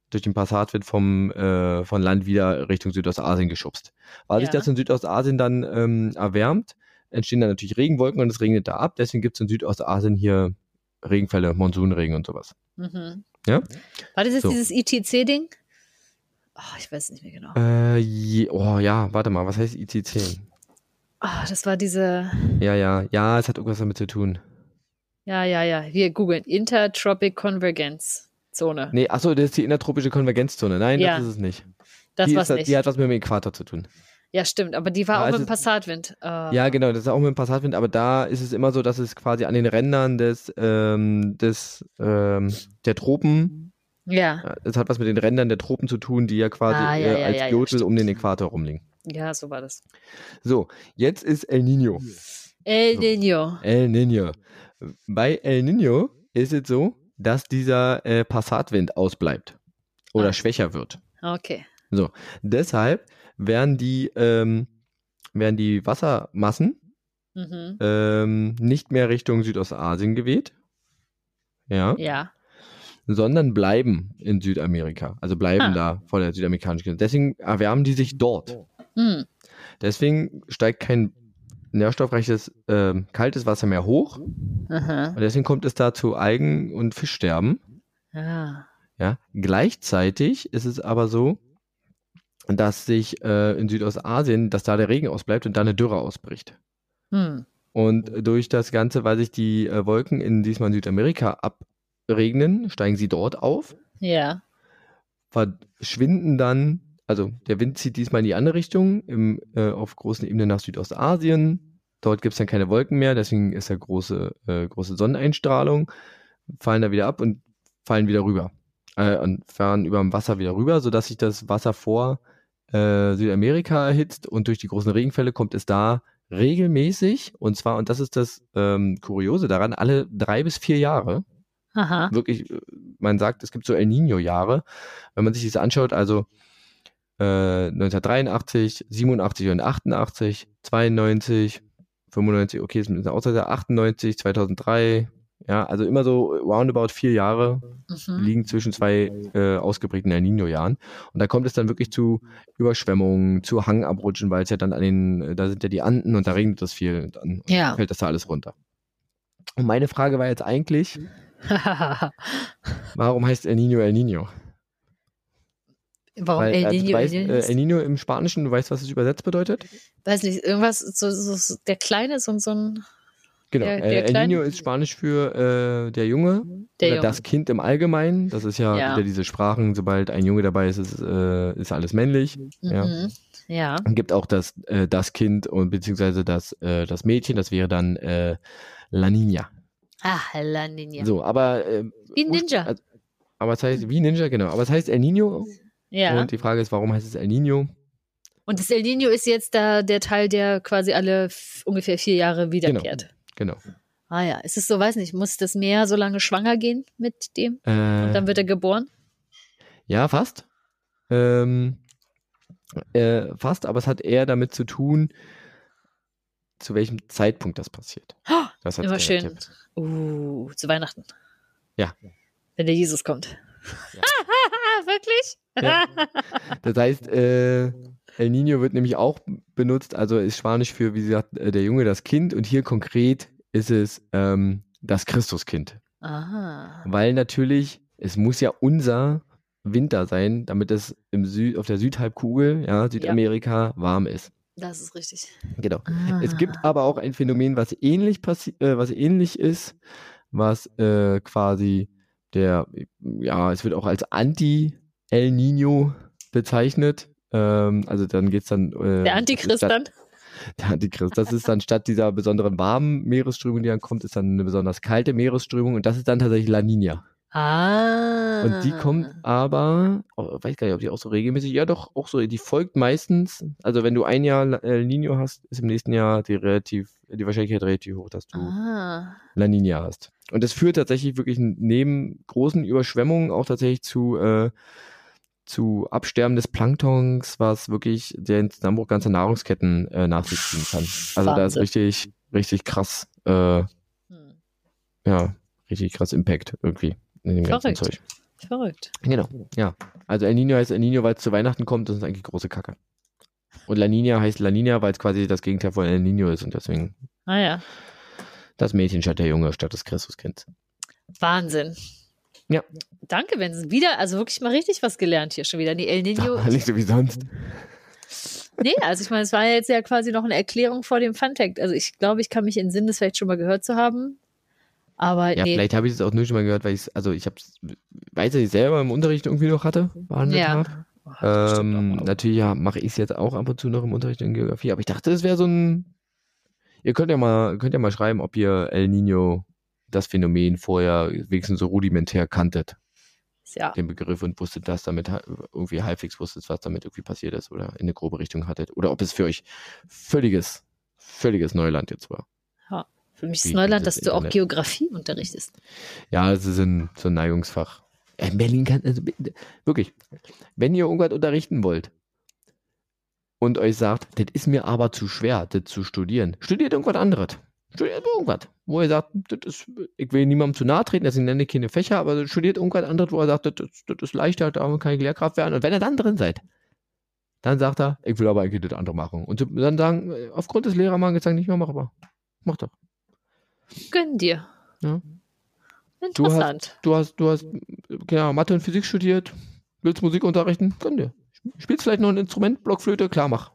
durch den Passatwind vom, äh, von Land wieder Richtung Südostasien geschubst. Weil ja. sich das in Südostasien dann ähm, erwärmt, entstehen dann natürlich Regenwolken und es regnet da ab. Deswegen gibt es in Südostasien hier Regenfälle, Monsunregen und sowas. Mhm. Ja? War das jetzt so. dieses ITC-Ding? Oh, ich weiß nicht mehr genau. Äh, je, oh ja, warte mal, was heißt ITC? Oh, das war diese. Ja, ja, ja, es hat irgendwas damit zu tun. Ja, ja, ja. Wir googeln Intertropic Convergence Zone. Nee, achso, das ist die intertropische Konvergenzzone. Nein, ja. das ist es nicht. Das die, ist, nicht. die hat was mit dem Äquator zu tun. Ja, stimmt, aber die war ja, auch mit dem Passatwind. Uh. Ja, genau, das ist auch mit dem Passatwind, aber da ist es immer so, dass es quasi an den Rändern des, ähm, des ähm, der Tropen ja. Es hat was mit den Rändern der Tropen zu tun, die ja quasi ah, ja, äh, ja, als ja, Gürtel um den Äquator rumliegen. Ja, so war das. So, jetzt ist El Nino. El Nino. So. El Nino. Bei El Nino ist es so, dass dieser äh, Passatwind ausbleibt oder ah. schwächer wird. Okay. So, deshalb werden die, ähm, werden die Wassermassen mhm. ähm, nicht mehr Richtung Südostasien geweht. Ja. Ja sondern bleiben in Südamerika. Also bleiben ah. da vor der südamerikanischen Grenze. Deswegen erwärmen die sich dort. Hm. Deswegen steigt kein nährstoffreiches äh, kaltes Wasser mehr hoch. Aha. Und deswegen kommt es da zu Algen- und Fischsterben. Ah. Ja. Gleichzeitig ist es aber so, dass sich äh, in Südostasien, dass da der Regen ausbleibt und da eine Dürre ausbricht. Hm. Und durch das Ganze, weil sich die äh, Wolken in diesmal in Südamerika ab regnen, steigen sie dort auf. Ja. Verschwinden dann, also der Wind zieht diesmal in die andere Richtung, im, äh, auf großen Ebenen nach Südostasien. Dort gibt es dann keine Wolken mehr, deswegen ist ja große, äh, große Sonneneinstrahlung, fallen da wieder ab und fallen wieder rüber. Äh, und fahren über dem Wasser wieder rüber, sodass sich das Wasser vor äh, Südamerika erhitzt und durch die großen Regenfälle kommt es da regelmäßig, und zwar, und das ist das ähm, Kuriose daran, alle drei bis vier Jahre Aha. Wirklich, man sagt, es gibt so El Nino-Jahre. Wenn man sich das anschaut, also äh, 1983, 87 und 88, 92, 95, okay, ist ein bisschen Ausreißer, 98, 2003, ja, also immer so roundabout vier Jahre mhm. liegen zwischen zwei äh, ausgeprägten El Nino-Jahren. Und da kommt es dann wirklich zu Überschwemmungen, zu Hangabrutschen, weil es ja dann an den, da sind ja die Anden und da regnet das viel und dann ja. fällt das da alles runter. Und meine Frage war jetzt eigentlich, [LAUGHS] Warum heißt El Nino El Nino? Warum Weil, El also Nino? Weißt, El, Nino? Äh, El Nino im Spanischen, du weißt, was es übersetzt bedeutet? Weiß nicht, irgendwas, so, so, der Kleine ist und so ein. Genau, der, der El Nino ist Spanisch für äh, der Junge der oder Junge. das Kind im Allgemeinen. Das ist ja, ja, wieder diese Sprachen, sobald ein Junge dabei ist, ist, äh, ist alles männlich. Mhm. Ja. ja. Und gibt auch das, äh, das Kind und beziehungsweise das, äh, das Mädchen, das wäre dann äh, La Niña. Ah, La Ninja. So, aber. Äh, wie Ninja. Also, aber es heißt, wie Ninja, genau. Aber es heißt El Nino. Ja. Und die Frage ist, warum heißt es El Nino? Und das El Nino ist jetzt da der Teil, der quasi alle ungefähr vier Jahre wiederkehrt. Genau. genau. Ah ja, ist es so, weiß nicht, muss das Meer so lange schwanger gehen mit dem? Äh, und dann wird er geboren? Ja, fast. Ähm, äh, fast, aber es hat eher damit zu tun, zu welchem Zeitpunkt das passiert. Das hat Immer schön. Uh, zu Weihnachten. Ja. Wenn der Jesus kommt. Ja. [LAUGHS] Wirklich? Ja. Das heißt, äh, El Nino wird nämlich auch benutzt, also ist Spanisch für, wie gesagt, äh, der Junge, das Kind und hier konkret ist es ähm, das Christuskind. Aha. Weil natürlich, es muss ja unser Winter sein, damit es im Süd, auf der Südhalbkugel, ja, Südamerika, ja. warm ist. Das ist richtig. Genau. Ah. Es gibt aber auch ein Phänomen, was ähnlich äh, was ähnlich ist, was äh, quasi der, ja, es wird auch als Anti-El Nino bezeichnet. Ähm, also dann geht es dann. Äh, der Antichrist dann? Der Antichrist. Das ist dann statt dieser besonderen warmen Meeresströmung, die dann kommt, ist dann eine besonders kalte Meeresströmung und das ist dann tatsächlich La Nina. Ah. Und die kommt aber, oh, weiß gar nicht, ob die auch so regelmäßig, ja doch, auch so, die folgt meistens, also wenn du ein Jahr El Nino hast, ist im nächsten Jahr die relativ, die Wahrscheinlichkeit relativ hoch, dass du Ah. La Nina hast. Und das führt tatsächlich wirklich neben großen Überschwemmungen auch tatsächlich zu, äh, zu Absterben des Planktons, was wirklich den Zusammenbruch ganzer Nahrungsketten äh, nach sich ziehen kann. Also da ist Wahnsinn. richtig, richtig krass, äh, Hm. ja, richtig krass Impact irgendwie in dem ganzen Verrückt. Zeug. Verrückt. Genau, ja. Also El Nino heißt El Nino, weil es zu Weihnachten kommt, das ist eigentlich große Kacke. Und La Nina heißt La Nina, weil es quasi das Gegenteil von El Nino ist und deswegen Ah ja. das Mädchen statt der Junge statt des Christuskind. Wahnsinn. Ja. Danke, Benson. Wieder, also wirklich mal richtig was gelernt hier schon wieder. Die El Nino. [LAUGHS] Nicht so wie sonst. Nee, also ich meine, es war ja jetzt ja quasi noch eine Erklärung vor dem Funfact. Also ich glaube, ich kann mich in Sinn, das vielleicht schon mal gehört zu haben. Aber Ja, nee. vielleicht habe ich es auch nur schon mal gehört, weil ich also ich habe weiß ich selber im Unterricht irgendwie noch hatte, behandelt Ja. habe. Oh, Ähm, natürlich ja, mache ich es jetzt auch ab und zu noch im Unterricht in Geografie, aber ich dachte, es wäre so ein. Ihr könnt ja mal, könnt ja mal schreiben, ob ihr El Nino das Phänomen vorher wenigstens so rudimentär kanntet, ja. den Begriff und wusstet das damit irgendwie halbwegs wusstet, was damit irgendwie passiert ist oder in eine grobe Richtung hattet. Oder ob es für euch völliges, völliges Neuland jetzt war. Für mich ist Neuland, dass du auch. Geografie unterrichtest. Ja, es ist ein, so ein Neigungsfach. In Berlin kann, also wirklich, wenn ihr irgendwas unterrichten wollt und euch sagt, das ist mir aber zu schwer, das zu studieren, studiert irgendwas anderes. Studiert irgendwas, wo ihr sagt, das ist, ich will niemandem zu nahe treten, deswegen nenne ich keine Fächer, aber studiert irgendwas anderes, wo er sagt, das, das, ist leichter, da kann ich Lehrkraft werden. Und wenn ihr dann drin seid, dann sagt er, ich will aber eigentlich das andere machen. Und dann sagen, aufgrund des Lehrermangels sagen nicht mehr, mach aber. Mach doch. Gönn dir. Ja. Interessant. Du hast, du hast, genau, Mathe und Physik studiert, willst Musik unterrichten? Gönn dir. Spielst vielleicht noch ein Instrument, Blockflöte, klar, mach.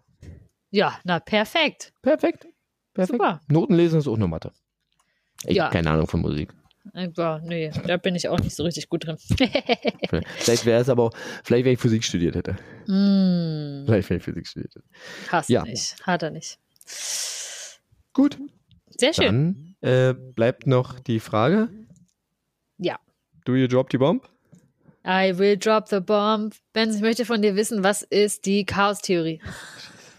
Ja, na perfekt. Perfekt. Perfekt. Super. Noten lesen ist auch nur Mathe. Ich Ja. habe keine Ahnung von Musik. Ja, nee, da bin ich auch nicht so richtig gut drin. Vielleicht wäre es aber auch, vielleicht wenn ich Physik studiert hätte. mm, Vielleicht wenn ich Physik studiert hätte. hast Ja. du nicht. Hat er nicht. Gut, Sehr schön. dann äh, bleibt noch die Frage. Ja. Do you drop the bomb? I will drop the bomb. Benz, ich möchte von dir wissen, was ist die Chaos-Theorie?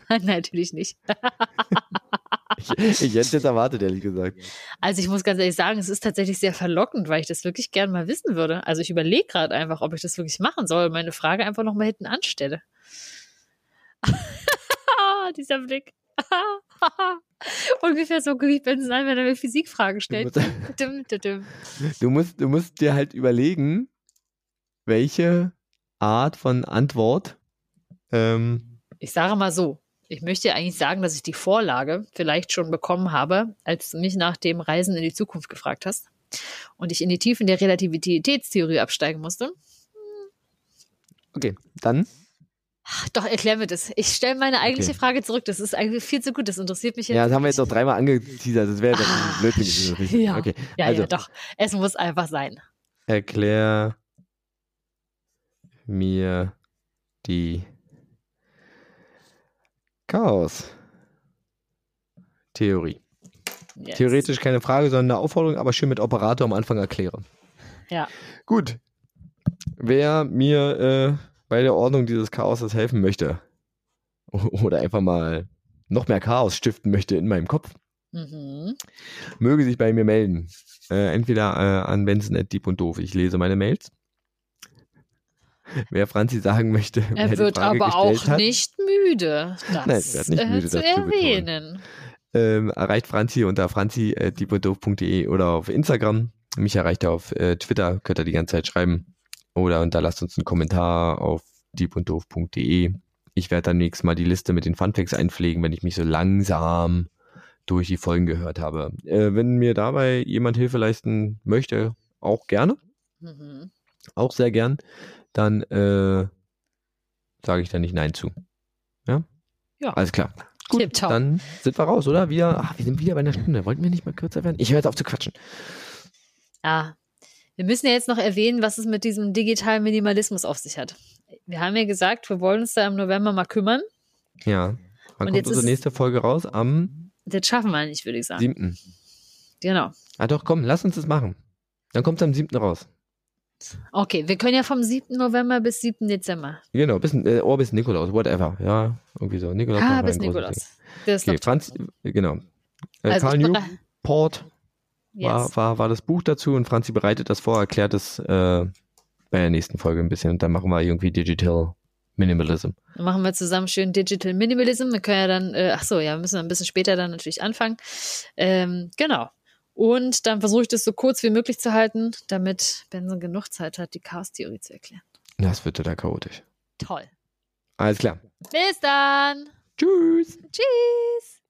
[LAUGHS] Natürlich nicht. Ich, ich hätte es jetzt erwartet, ehrlich gesagt. Also ich muss ganz ehrlich sagen, es ist tatsächlich sehr verlockend, weil ich das wirklich gern mal wissen würde. Also ich überlege gerade einfach, ob ich das wirklich machen soll. Meine Frage einfach noch mal hinten anstelle. [LAUGHS] Dieser Blick. [LAUGHS] Ungefähr so wie Benson an, wenn er mir Physikfragen stellt. Du musst-. [LAUGHS] Du musst, du musst dir halt überlegen, welche Art von Antwort ähm, Ich sage mal so, ich möchte eigentlich sagen, dass ich die Vorlage vielleicht schon bekommen habe, als du mich nach dem Reisen in die Zukunft gefragt hast und ich in die Tiefen der Relativitätstheorie absteigen musste. Okay, dann Ach, Doch, erklär mir das. Ich stelle meine eigentliche Okay. Frage zurück. Das ist eigentlich viel zu gut. Das interessiert mich jetzt. Ja, das haben wir jetzt noch dreimal angeteasert. Das wäre Ah, Blödsinn gewesen. ja. Okay, ja, also ja, doch. Es muss einfach sein. erklär mir die Chaos-Theorie. Yes. Theoretisch keine Frage, sondern eine Aufforderung, aber schön mit Operator am Anfang erklären. Ja. Gut. Wer mir äh, bei der Ordnung dieses Chaoses helfen möchte [LAUGHS] oder einfach mal noch mehr Chaos stiften möchte in meinem Kopf, Mhm. möge sich bei mir melden. Äh, entweder äh, an benson.deep und doof. Ich lese meine Mails. Wer Franzi sagen möchte, Er wird aber auch hat, nicht müde, das Nein, er wird nicht äh, müde, zu das zu erwähnen. ähm, erreicht Franzi unter franzi.deepundoof.de oder auf Instagram. Mich erreicht er auf äh, Twitter, könnt ihr die ganze Zeit schreiben. Oder hinterlasst uns einen Kommentar auf deepundoof.de. Ich werde dann nächstes Mal die Liste mit den Funfacts einpflegen, wenn ich mich so langsam durch die Folgen gehört habe. Äh, wenn mir dabei jemand Hilfe leisten möchte, auch gerne, Mhm. auch sehr gern, dann äh, sage ich da nicht Nein zu. Ja? Ja. Alles klar. Gut, Tipptopp. dann sind wir raus, oder? Wir, ach, wir sind wieder bei einer Stunde. Wollten wir nicht mal kürzer werden? Ich höre jetzt auf zu quatschen. Ja. Wir müssen ja jetzt noch erwähnen, was es mit diesem digitalen Minimalismus auf sich hat. Wir haben ja gesagt, wir wollen uns da im November mal kümmern. Ja. Wann Und kommt jetzt unsere nächste Folge raus? Am Das schaffen wir nicht, würde ich sagen. 7. Genau. Ah doch, komm, lass uns das machen. Dann kommt es am 7. raus. Okay, wir können ja vom 7. November bis 7. Dezember. Genau, bis, äh, oh, bis Nikolaus, whatever. Ja, irgendwie so. Nikolaus Ah, bis Nikolaus. Das Okay, Franz, äh, genau. Äh, Also Carl ich war, war, war das Buch dazu und Franzi bereitet das vor, erklärt es äh, bei der nächsten Folge ein bisschen und dann machen wir irgendwie Digital Minimalism. Dann machen wir zusammen schön Digital Minimalism. Wir können ja dann, äh, ach so, ja, müssen wir ein bisschen später dann natürlich anfangen. Ähm, genau. Und dann versuche ich das so kurz wie möglich zu halten, damit Benson genug Zeit hat, die Chaos-Theorie zu erklären. Das wird total chaotisch. Toll. Alles klar. Bis dann. Tschüss. Tschüss.